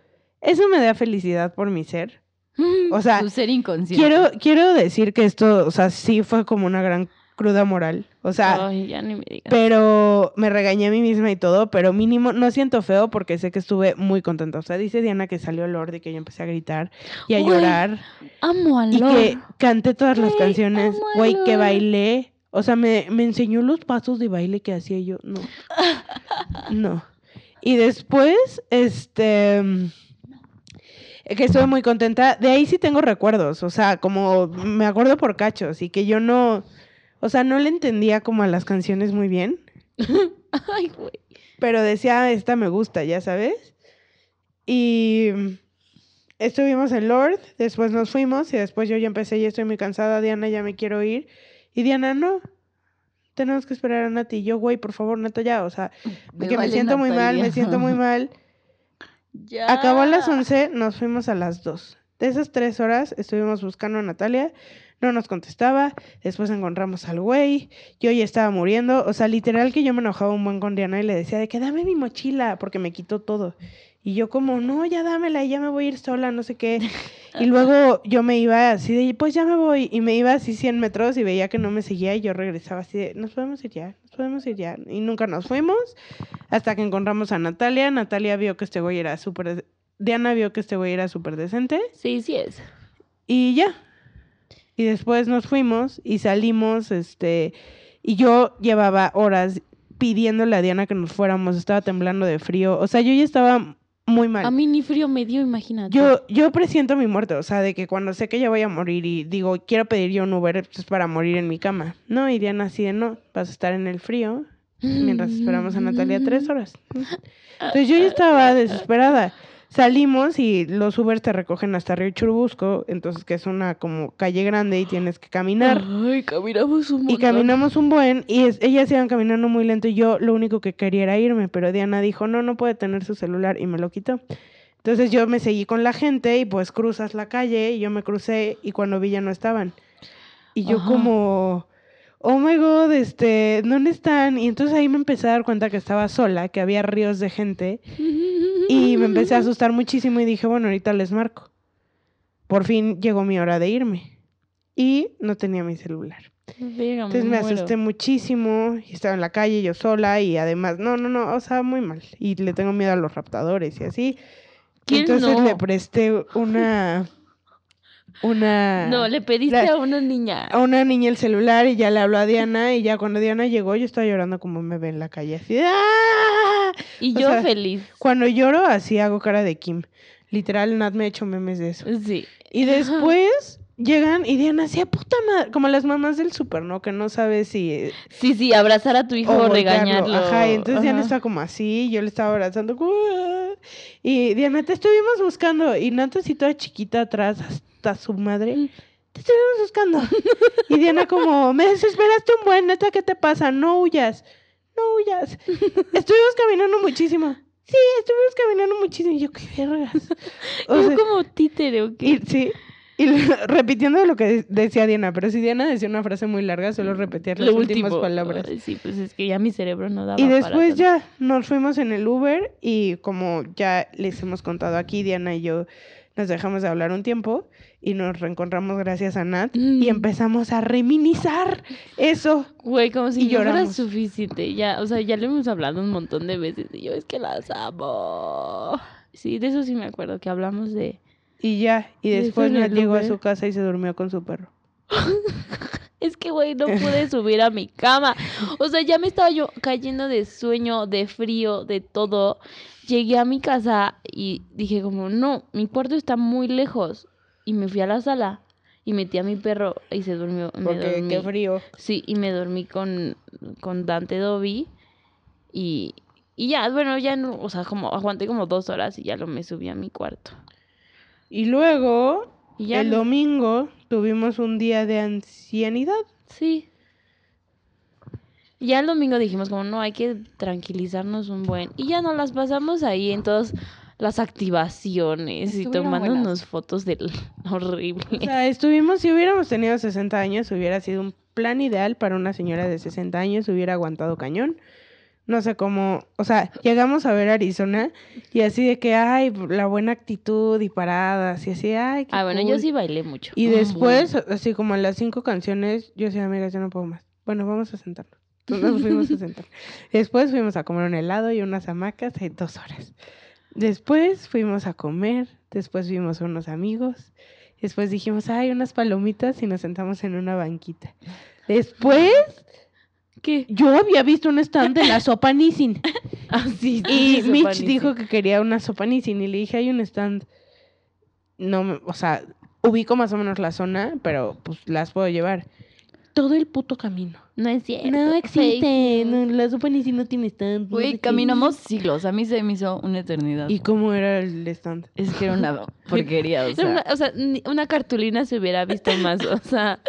eso me da felicidad por mi ser. (laughs) O sea, Tu ser inconsciente. quiero, quiero decir que esto, o sea, sí fue como una gran cruda moral. O sea, Ay, ya ni me digas. pero me regañé a mí misma y todo, pero mínimo no siento feo porque sé que estuve muy contenta. O sea, dice Diana que salió Lord y que yo empecé a gritar y a llorar Amo al y Lord. que canté todas las canciones, a güey, que bailé. O sea, me, me enseñó los pasos de baile que hacía yo. No. (laughs) No. Y después, este. Que estuve muy contenta. De ahí sí tengo recuerdos. O sea, como me acuerdo por cachos y que yo no. O sea, no le entendía como a las canciones muy bien. (laughs) Ay, güey. Pero decía, "Ah, esta me gusta, ya sabes. Y estuvimos en Lord, después nos fuimos y después yo ya empecé, ya estoy muy cansada, Diana, ya me quiero ir. Y Diana, no, tenemos que esperar a Nati. Y yo, güey, por favor, Nata, ya, o sea, (laughs) que me vale, siento muy mal, me siento muy mal. (laughs) Ya. Acabó a las 11, nos fuimos a las 2. De esas tres horas estuvimos buscando a Natalia, no nos contestaba, después encontramos al güey, yo ya estaba muriendo, o sea, literal que yo me enojaba un buen con Diana y le decía de que dame mi mochila, porque me quitó todo. Y yo como, no, ya dámela, y ya me voy a ir sola, no sé qué. (laughs) Y luego yo me iba así de, pues ya me voy, y me iba así 100 metros y veía que no me seguía y yo regresaba así de, nos podemos ir ya, nos podemos ir ya. Y nunca nos fuimos hasta que encontramos a Natalia. Natalia vio que este güey era súper... Diana vio que este güey era súper decente Sí, sí es. y ya. Y después nos fuimos y salimos, este, y yo llevaba horas pidiéndole a Diana que nos fuéramos, estaba temblando de frío, o sea, yo ya estaba muy mal. A mí ni frío me dio, imagínate. Yo, yo presiento mi muerte, o sea, de que cuando sé que ya voy a morir y digo, quiero pedir yo un Uber pues, para morir en mi cama. No, y Diana así de, no, vas a estar en el frío mientras esperamos a Natalia (laughs) tres horas. Entonces yo ya estaba desesperada. Salimos y los Ubers te recogen hasta Río Churubusco, entonces que es una como calle grande y tienes que caminar. Ay, caminamos un Y montón. caminamos un buen y es- ellas iban caminando muy lento y yo lo único que quería era irme, pero Diana dijo, no, no puede tener su celular y me lo quitó. Entonces yo me seguí con la gente y pues cruzas la calle y yo me crucé y cuando vi ya no estaban. Y yo Ajá. como, oh my god, este, ¿dónde están? Y entonces ahí me empecé a dar cuenta que estaba sola, que había ríos de gente y me empecé a asustar muchísimo y dije, bueno, ahorita les marco. Por fin llegó mi hora de irme y no tenía mi celular. Verga, Entonces me muero. asusté muchísimo y estaba en la calle yo sola y además, no, no, no, o sea, muy mal. Y le tengo miedo a los raptadores y así. ¿Quién entonces no? le presté una, una, No, le pediste la- a una niña. a una niña el celular y ya le habló a Diana y ya cuando Diana llegó yo estaba llorando como me ve en la calle así ¡ah! Y o yo sea, feliz. Cuando lloro así hago cara de Kim. Literal, Nat me ha hecho memes de eso. Sí. Y después llegan y Diana hacía puta madre, como las mamás del súper, ¿no? Que no sabes si... Sí, sí, abrazar a tu hijo o regañarlo. Ajá, y entonces Diana estaba como así, yo le estaba abrazando. Y Diana, te estuvimos buscando. Y Nat así toda chiquita atrás, hasta su madre. Te estuvimos buscando. (laughs) Y Diana como, me desesperaste un buen, neta, ¿qué te pasa? No huyas, no huyas. (laughs) Estuvimos caminando muchísimo. Sí, estuvimos caminando muchísimo. Y yo, qué vergas. (laughs) O Yo como títere, ¿o qué? y, sí, y (laughs) repitiendo lo que de- decía Diana, pero si Diana decía una frase muy larga, solo repetía las Lo últimas último. palabras. Ay, sí, pues es que ya mi cerebro no daba Y después ya nos fuimos en el Uber y como ya les hemos contado aquí, Diana y yo nos dejamos de hablar un tiempo y nos reencontramos gracias a Nat y Mm. empezamos a reminizar eso. Güey, como si Y no fuera suficiente. Ya, o sea, ya lo hemos hablado un montón de veces y yo es que las amo. Sí, de eso sí me acuerdo, que hablamos de... Y ya, y ¿Y eso después Nat el llegó a su casa y se durmió con su perro. (laughs) Es que, güey, no pude subir a mi cama. O sea, ya me estaba yo cayendo de sueño, de frío, de todo. Llegué a mi casa y dije como, no, mi cuarto está muy lejos. Y me fui a la sala y metí a mi perro y se durmió. me Porque dormí. qué frío. Sí, y me dormí con, con Dante Dobby. Y, y ya, bueno, ya no, o sea, como aguanté como dos horas y ya lo me subí a mi cuarto. Y luego, Y ya el no- domingo, tuvimos un día de ancianidad. Sí. Y ya el domingo dijimos como no, hay que tranquilizarnos un buen. Y ya nos las pasamos ahí en todas las activaciones y tomándonos buenas. fotos del (laughs) horrible. O sea, estuvimos, si hubiéramos tenido 60 años, hubiera sido un plan ideal para una señora de 60 años, hubiera aguantado cañón. No sé cómo, o sea, llegamos a ver Arizona y así de que, ay, la buena actitud y paradas y así, ay, qué Ah, bueno, yo cool". sí bailé mucho. Y después, así como a las cinco canciones, yo decía, amigas, yo no puedo más. Bueno, vamos a sentarnos. Entonces nos fuimos a sentar. Después fuimos a comer un helado y unas hamacas en dos horas. Después fuimos a comer. Después vimos a unos amigos. Después dijimos, ay, unas palomitas y nos sentamos en una banquita. Después, ¿Qué? yo había visto un stand de la sopa Nissin. (laughs) Ah, sí, sí, Y Mitch dijo que quería una sopa Nissin y le dije, hay un stand. No, me- o sea, ubico más o menos la zona, pero pues las puedo llevar. Todo el puto camino. No es cierto. No existe. no, la sopa Nissin no tiene stand. no sé Güey, qué. caminamos siglos. A mí se me hizo una eternidad. ¿Y cómo era el stand? Es que era una (laughs) porquería, o Era sea. una, o sea, ni- una cartulina se hubiera visto más, o sea,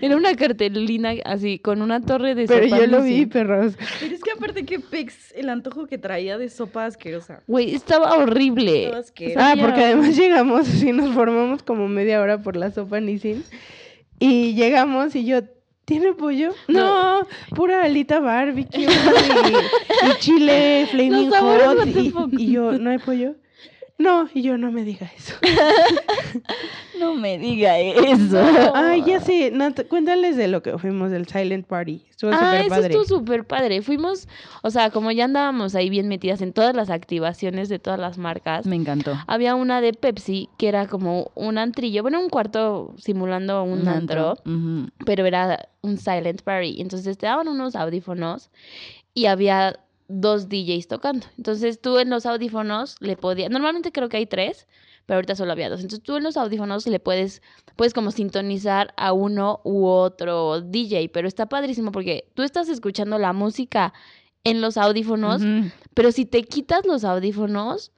era una cartulina así, con una torre de Pero sopa yo lo vi, perros. Pero es que aparte que pex, el antojo que traía de sopa asquerosa. Güey, estaba horrible. Estaba asqueroso. Ah, porque además llegamos (laughs) y nos formamos como media hora por la sopa Nissin. Y llegamos y yo, ¿tiene pollo? No, pura alita barbecue y, y chile (laughs) flaming hot. y yo, ¿no hay pollo? No, y yo, no me diga eso. (laughs) No me diga eso. (laughs) Ay, ya sé, Nat, cuéntales de lo que fuimos del Silent Party. Estuvo Ah, súper eso padre. estuvo súper padre. Fuimos, o sea, como ya andábamos ahí bien metidas en todas las activaciones de todas las marcas, Me encantó. había una de Pepsi que era como un antrillo, bueno, un cuarto simulando un, antro, Ujú. pero era un silent party. Entonces te daban unos audífonos y había dos DJs tocando. Entonces tú en los audífonos le podías, normalmente creo que hay tres, pero ahorita solo había dos. Entonces tú en los audífonos le puedes, puedes como sintonizar a uno u otro DJ, pero está padrísimo porque tú estás escuchando la música en los audífonos, pero si te quitas los audífonos,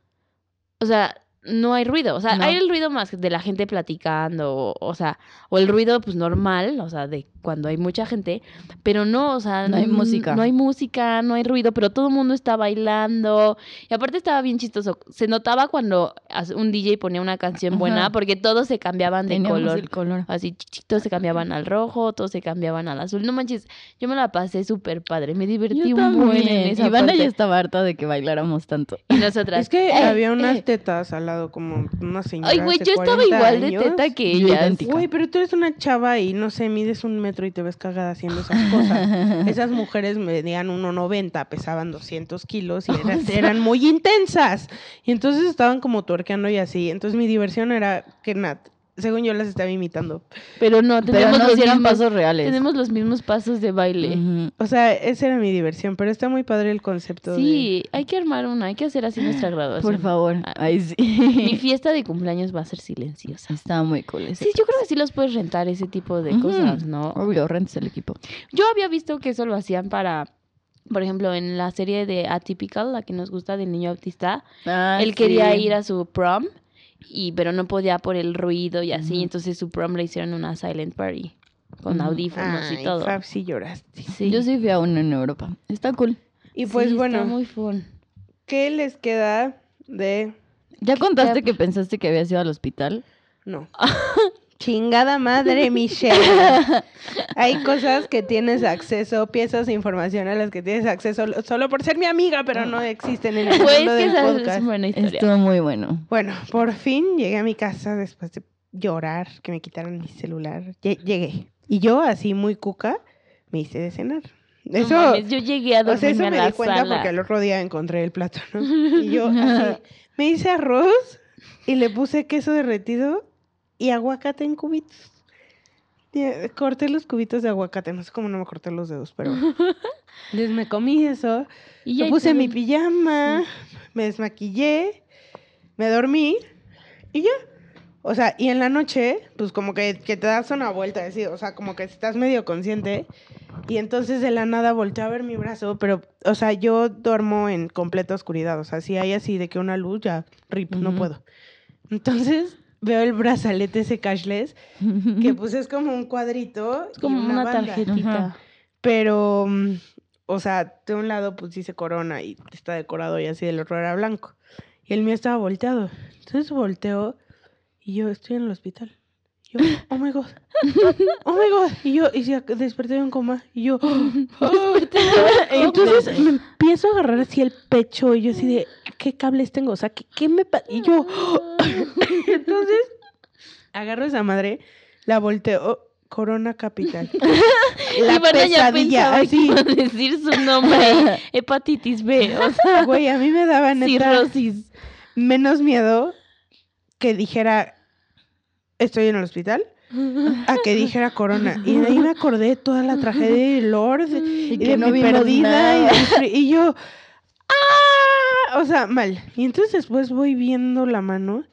o sea, no hay ruido. O sea, No. hay el ruido más de la gente platicando, o, o sea, o el ruido pues normal, o sea, de cuando hay mucha gente, pero no, o sea, No hay música. No hay música, no hay ruido, pero todo el mundo está bailando. Y aparte estaba bien chistoso. Se notaba cuando un DJ ponía una canción buena, Ajá. porque todos se cambiaban de Teníamos color. el color. Así, ch- ch- todos se cambiaban al rojo, todos se cambiaban al azul. No manches, yo me la pasé súper padre, me divertí Yo un buen en esa Ivana parte. ya estaba harta de que bailáramos tanto. Y nosotras. Es que "Eh, había unas eh". tetas al lado, como una señora. Ay, güey, yo estaba 40 igual de años. teta que idéntica. Güey, pero tú eres una chava y no sé, mides un metro y te ves cagada haciendo esas cosas. (laughs) Esas mujeres medían 1,90, pesaban 200 kilos y eran, (laughs) eran muy intensas. Y entonces estaban como tuerqueando y así. Entonces mi diversión era que Nat según yo las estaba imitando. Pero no, Pero tenemos, no los, eran mismos, pasos reales. tenemos los mismos pasos de baile. O sea, esa era mi diversión, pero está muy padre el concepto. de- Sí, hay que armar una, hay que hacer así nuestra graduación. Por favor. Ah, Ay, sí. Mi fiesta de cumpleaños va a ser silenciosa. Está muy cool ese. Sí, yo creo que sí los puedes rentar ese tipo de cosas, ¿no? Obvio, rentes el equipo. Yo había visto que eso lo hacían para, por ejemplo, en la serie de Atypical, la que nos gusta del niño autista, Ah, él quería ir a su prom, y pero no podía por el ruido y así, entonces su prom le hicieron una silent party con audífonos Ay, y todo. Fab, sí lloraste. Sí. Yo sí fui a uno en Europa. Está cool. Y pues Sí, bueno, está muy fun. ¿qué les queda de ¿Ya contaste Ya- que pensaste que habías ido al hospital? No. (laughs) Chingada madre, (laughs) Michelle. Hay cosas que tienes acceso, piezas de información a las que tienes acceso lo- solo por ser mi amiga, pero no existen en el Pues mundo que del esa es podcast. buena historia. Estuvo muy bueno. Bueno, por fin llegué a mi casa después de llorar, que me quitaran mi celular. Lle- Llegué. Y yo, así muy cuca, me hice de cenar. No Eso, mames, yo llegué a o sea, dormirme eso a me la di cuenta sala. porque el otro día encontré el plato, ¿no? (laughs) Y yo así, me hice arroz y le puse queso derretido y aguacate en cubitos. Corté los cubitos de aguacate, no sé cómo no me corté los dedos, pero... (laughs) Entonces me comí eso, Y me puse mi pijama, me desmaquillé, me dormí y ya. O sea, y en la noche, pues como que, que te das una vuelta, así, o sea, como que estás medio consciente. Y entonces de la nada volteé a ver mi brazo, pero, o sea, yo duermo en completa oscuridad. O sea, si hay así de que una luz, ya, rip, no puedo. Entonces veo el brazalete ese cashless, que (laughs) pues es como un cuadrito. Es y como una, tarjetita. Ajá. Pero, mm, o sea, de un lado pues dice corona y está decorado y así, del otro era blanco. Y el mío estaba volteado. Entonces volteo y yo estoy en el hospital. Yo, oh my god, oh my god. Y yo, y ya desperté de un coma. Y yo, (gasps) (laughs) entonces me empiezo a agarrar así el pecho y yo así de, ¿qué cables tengo? O sea, ¿qué, qué me pa-? Y yo, (gasps) (laughs) entonces agarro esa madre, la volteo, Corona Capital. (laughs) La ya pesadilla, que así. a decir su nombre. Hepatitis B, o sea, Güey, a mí me daba neta cirrosis. menos miedo que dijera estoy en el hospital a que dijera corona. Y de ahí me acordé toda la tragedia de Lord y, Y de que no mi perdida y, de yo ¡ah! O sea, mal. Y entonces después voy viendo la mano,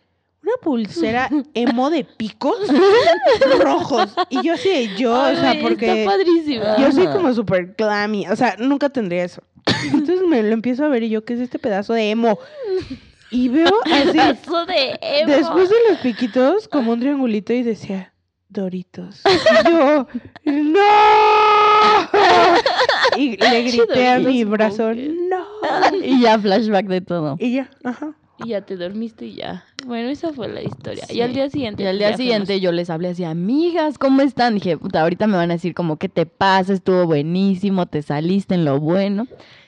una pulsera emo de picos (laughs) rojos. Y yo así, yo, o sea, porque Está yo soy como súper glammy, o sea, nunca tendría eso. Entonces me lo empiezo a ver y yo, ¿qué es este pedazo de emo? Y veo así, (laughs) de emo. después de los piquitos, como un triangulito y decía, Doritos. Y yo, ¡no! Y le grité a mi brazo. ¡no! y ya flashback de todo. Y ya, ajá. Y ya te dormiste y ya. Bueno, esa fue la historia. Sí. Y al día siguiente. Y al pues, día siguiente yo les hablé así, amigas, ¿cómo están? Dije, puta, ahorita me van a decir como, ¿qué te pasa? Estuvo buenísimo, te saliste en lo bueno.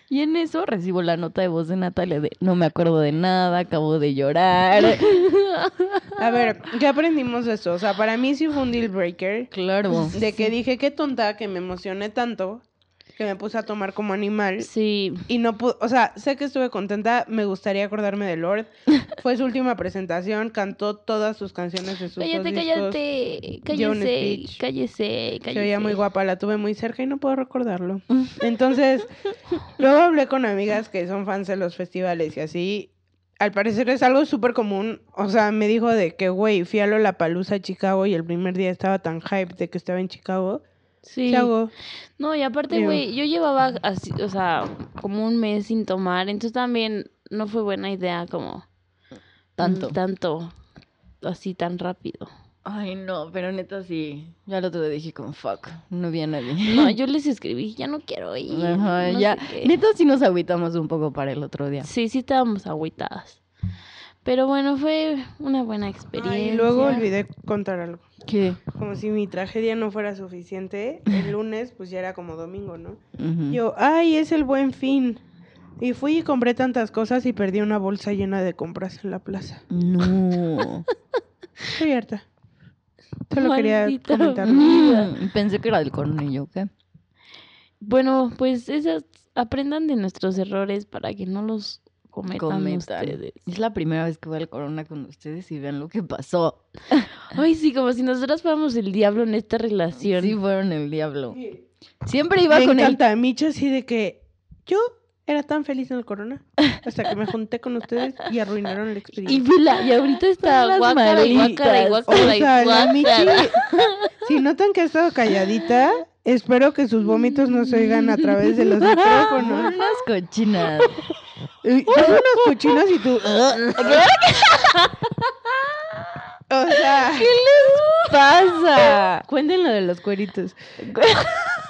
Y en eso recibo la nota de voz de Natalia de, no me acuerdo de nada, acabo de llorar. (laughs) A ver, ¿qué aprendimos de eso? O sea, para mí sí fue un deal breaker. claro. De que dije, qué tonta que me emocioné tanto, que me puse a tomar como animal. Sí. Y no pude, o sea, sé que estuve contenta, me gustaría acordarme de Lord. (laughs) Fue su última presentación, cantó todas sus canciones de sus dos Cállate, discos. cállate. dio un Cállese. speech. Cállese. Se Cállese. veía muy guapa, la tuve muy cerca y no puedo recordarlo. (laughs) Entonces, luego hablé con amigas que son fans de los festivales y así. Al parecer es algo súper común. O sea, me dijo de que, güey, fui a Lollapalooza a Chicago y el primer día estaba tan hype de que estaba en Chicago. Sí. ¿Qué hago? No, y aparte, güey, yo llevaba así, o sea, como un mes sin tomar, entonces también no fue buena idea como Tanto. tanto así tan rápido. Ay, no, pero neta sí. Ya lo tuve, dije como, fuck, no vi a nadie. No, (laughs) yo les escribí, ya no quiero ir. Ajá, no ya. Neta sí nos agüitamos un poco para el otro día. Sí, sí estábamos agüitadas. Pero bueno, fue una buena experiencia. Ay, luego olvidé contar algo. ¿Qué? Como si mi tragedia no fuera suficiente. El lunes, pues ya era como domingo, ¿no? Ujú. Yo, ay, es el buen fin. Y fui y compré tantas cosas y perdí una bolsa llena de compras en la plaza. No. (laughs) Estoy harta. Solo quería Maldita. Mm, (laughs) Pensé que era del cornillo, ¿qué? Bueno, pues esas aprendan de nuestros errores para que no los cometan, Cometan. ustedes. Es la primera vez que voy al Corona con ustedes y vean lo que pasó. (laughs) Ay, sí, como si nosotras fuéramos el diablo en esta relación. Sí fueron el diablo. Siempre iba Me con él. encanta. Micho así de que yo era tan feliz en el corona hasta que me junté con ustedes y arruinaron (laughs) la Y experiencia. vela, y ahorita está guácara y guácara y. O y sea, la Michi, si notan que ha estado calladita, espero que sus vómitos no se oigan a través de los micrófonos. (laughs) Unas cochinas. Son unos cochinos y tú. (laughs) o sea, pasa? cuenten lo de los cueritos. (laughs)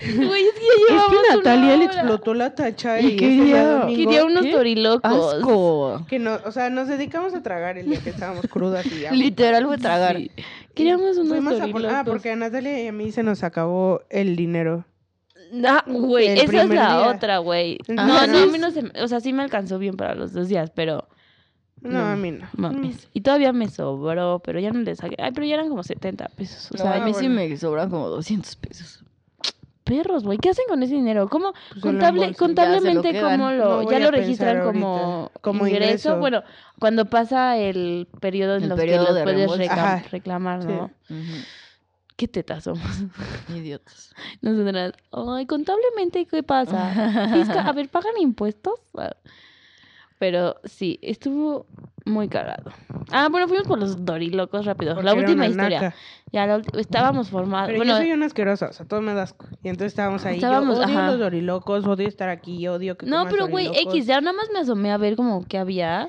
(laughs) Güey, es que ya Es que Natalia le explotó la tacha ¿Y Quería unos ¿Qué? torilocos. Asco. Que no, o sea, nos dedicamos a tragar el día que estábamos crudas y ya. (laughs) Literal fue tragar. Sí. Queríamos unos Fuimos a torilocos. Ah, porque a Natalia y a mí se nos acabó el dinero. Ah, güey, esa es la día. otra, güey. No, no, a mí no se me- O sea, sí me alcanzó bien para los dos días, pero... No, No, a mí no. Mames. Y todavía me sobró, pero ya no le saqué. Ay, pero ya eran como 70 pesos. O sea, a mí sí bueno. me sobran como 200 pesos. Perros, güey. ¿Qué hacen con ese dinero? ¿Cómo? Pues Contable, contablemente, Ya se lo ¿cómo lo, No ya lo registran como. Como ingreso? ingreso. Bueno, cuando pasa el periodo en El los periodo que lo de puedes reembolso. reclam- Ajá. reclamar, Sí. ¿no? ¿Qué tetas somos? (laughs) Idiotas. Nosotras, ay, contablemente, ¿qué pasa? (laughs) Fisca- a ver, ¿pagan impuestos? Pero sí, estuvo muy cagado. Ah, bueno, fuimos por los dorilocos rápido. Porque la última historia. naca. Ya la estábamos formados. Pero Bueno, yo soy una asquerosa, o sea, todo me da asco. Y entonces estábamos ahí. Estábamos, yo odio ajá. los dorilocos, odio estar aquí, odio que no, pero güey. X, ya nada más me asomé a ver como que había.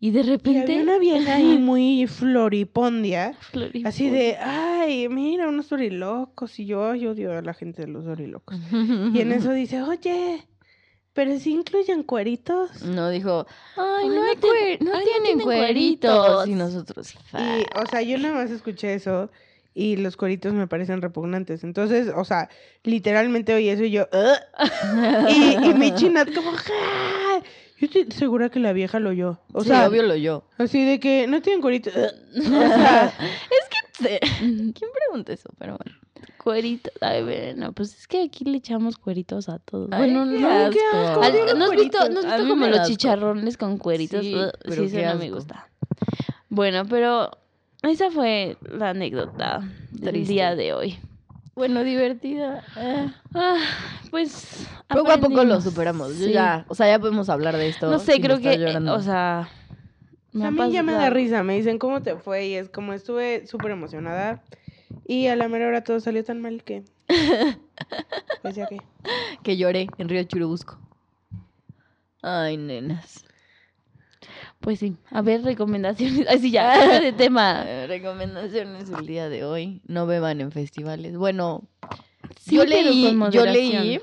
Y de Y repente. había una vieja ahí (laughs) muy floripondia. Floripondia. Así de, ay, mira, unos dorilocos. Y yo, ay, odio a la gente de los dorilocos. (laughs) Y en eso dice, oye, pero si incluyen cueritos. No dijo, ay, Ay, no, hay cuer- no ay, no tienen cueritos. cueritos. Y nosotros, Y, o sea, yo nada más escuché eso y los cueritos me parecen repugnantes. Entonces, o sea, literalmente oí eso y yo, "Ugh". y, y mi chinat como, "Ja". Yo estoy segura que la vieja lo oyó. O O sea, obvio lo yo. así de que no tienen cueritos. (laughs) O sea, (laughs) (laughs) ¿Quién pregunta eso? Pero bueno. Cueritos. Ay, bueno, pues es que aquí le echamos cueritos a todos. Ay, bueno, qué no. Ay, qué asco. asco. Al- ¿No has visto. ¿no has A visto como los asco. chicharrones con cueritos? Sí, pero sí, eso qué no me asco. gusta. Bueno, pero esa fue la anécdota del Triste. día de hoy. Bueno, divertida. eh. Ah, pues. Poco a poco lo superamos. Sí. ya, o sea, ya podemos hablar de esto. No sé, creo que. eh, llorando. o sea. me a ha mí ya me da risa. Me dicen, ¿cómo te fue? Y es como estuve súper emocionada. Y a la mera hora todo salió tan mal que... (laughs) Pues ya que... que lloré en Río Churubusco. Ay, nenas. Pues sí. A ver, recomendaciones. Ay, sí, ya. (laughs) de tema. Recomendaciones el día de hoy. No beban en festivales. Bueno, Sí, yo leí, yo leí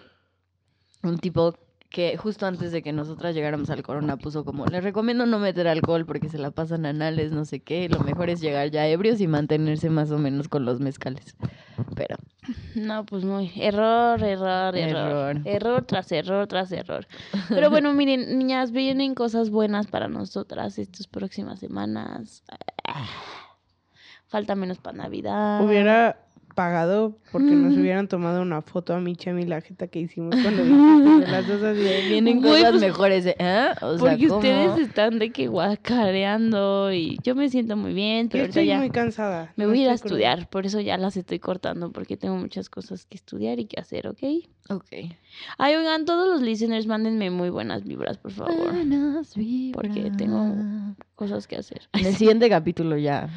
un tipo que justo antes de que nosotras llegáramos al corona puso como, les recomiendo no meter alcohol porque se la pasan anales, no sé qué, lo mejor es llegar ya ebrios y mantenerse más o menos con los mezcales. Pero, No, pues muy. Error, error, error. Error. Error tras error tras error. Pero bueno, miren, niñas, vienen cosas buenas para nosotras estas próximas semanas. Ah, Falta menos para Navidad. Hubiera pagado porque nos hubieran tomado una foto a Micha y la jeta que hicimos cuando las dos así vienen cosas pues, mejores, ¿eh? O sea, Porque ¿cómo? ustedes están de que guacareando y yo me siento muy bien, Yo pero ahorita estoy ya muy cansada. me no voy a ir a estudiar, por eso ya las estoy cortando porque tengo muchas cosas que estudiar y que hacer, ¿ok? Ok. Ay, oigan, todos los listeners, mándenme muy buenas vibras, por favor. Buenas Porque tengo- vibras. Cosas que hacer. En el siguiente capítulo ya,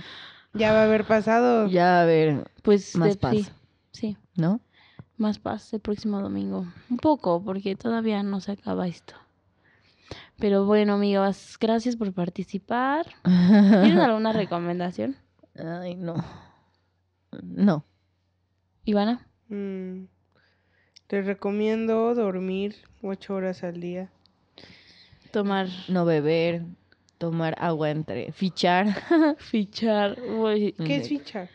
Ya va a haber pasado. ya a ver, Pues Más de- paz. sí, sí, ¿no? más paz el próximo domingo. Un poco, porque todavía no se acaba esto. Pero bueno, amigas, gracias por participar. (laughs) ¿Tienes alguna recomendación, Ay, no. No. Ivana? Mm, Les recomiendo dormir ocho horas al día. Tomar, No beber, tomar agua entre, fichar. (laughs) fichar, uy, ¿Qué es fichar?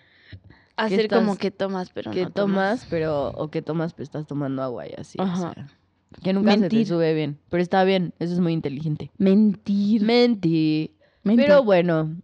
hacer estás- como que tomas, pero que no tomas, pero, o que tomas, pero estás tomando agua y así. o Ajá. sea, que nunca se te sube bien. Pero está bien, eso es muy inteligente. Mentir. Mentir. Pero bueno,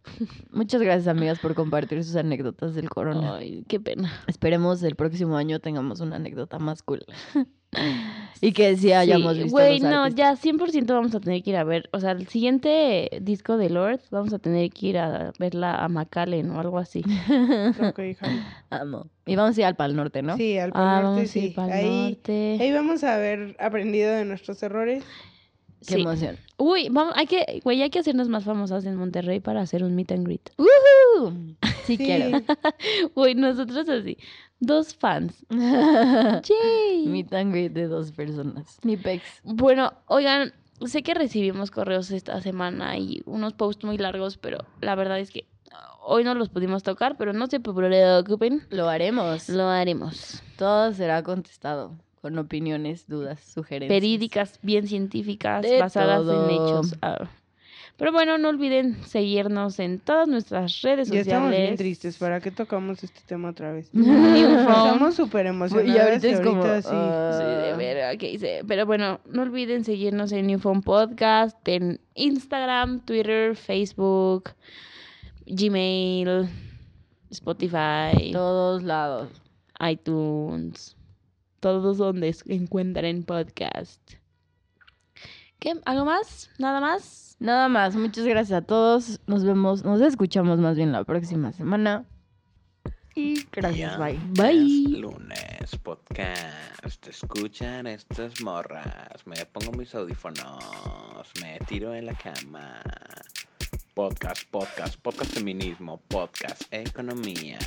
muchas gracias amigas por compartir sus anécdotas del corona. Ay, qué pena. Esperemos el próximo año tengamos una anécdota más cool. (laughs) y que sí hayamos Sí, visto Güey, no, artistas. ya 100% vamos a tener que ir a ver. O sea, el siguiente disco de Lord, vamos a tener que ir a verla a McAllen o algo así. (laughs) Ok, jalo. Amo. Y vamos a ir al Pal Norte, ¿no? Sí, al Pal Ah, Norte, vamos a ir sí. pa'l Ahí, norte. ahí vamos a haber aprendido de nuestros errores. Qué Sí. emoción. Uy, vamos, hay que, güey, hay que hacernos más famosas en Monterrey para hacer un meet and greet. (laughs) ¡Woohoo! Sí, quiero. (laughs) Güey, nosotros así, dos fans. (laughs) Yay. Meet and greet de dos personas. Mi pex. Bueno, oigan, sé que recibimos correos esta semana y unos posts muy largos, pero la verdad es que hoy no los pudimos tocar, pero no se preocupen, Lo haremos. lo haremos. Todo será contestado con opiniones, dudas, sugerencias. Verídicas, bien científicas, De basadas todo. en hechos. Ah. Pero bueno, no olviden seguirnos en todas nuestras redes Ya sociales. estamos bien tristes. ¿Para qué tocamos este tema otra vez? (laughs) Estamos súper emocionados. Y ahorita es como. ahorita sí. ah, Sí, de verga, ¿qué hice? Pero bueno, no olviden seguirnos en Newfound Podcast, en Instagram, Twitter, Facebook, Gmail, Spotify, todos lados. iTunes, todos donde encuentren podcast. ¿Qué? ¿Algo más? ¿Nada más? Nada más, muchas gracias a todos. Nos vemos, nos escuchamos más bien la próxima semana. Y gracias, bye. Bye. Es lunes, podcast. Escuchan estas morras. Me pongo mis audífonos. Me tiro en la cama. Podcast, podcast, podcast feminismo, podcast economía.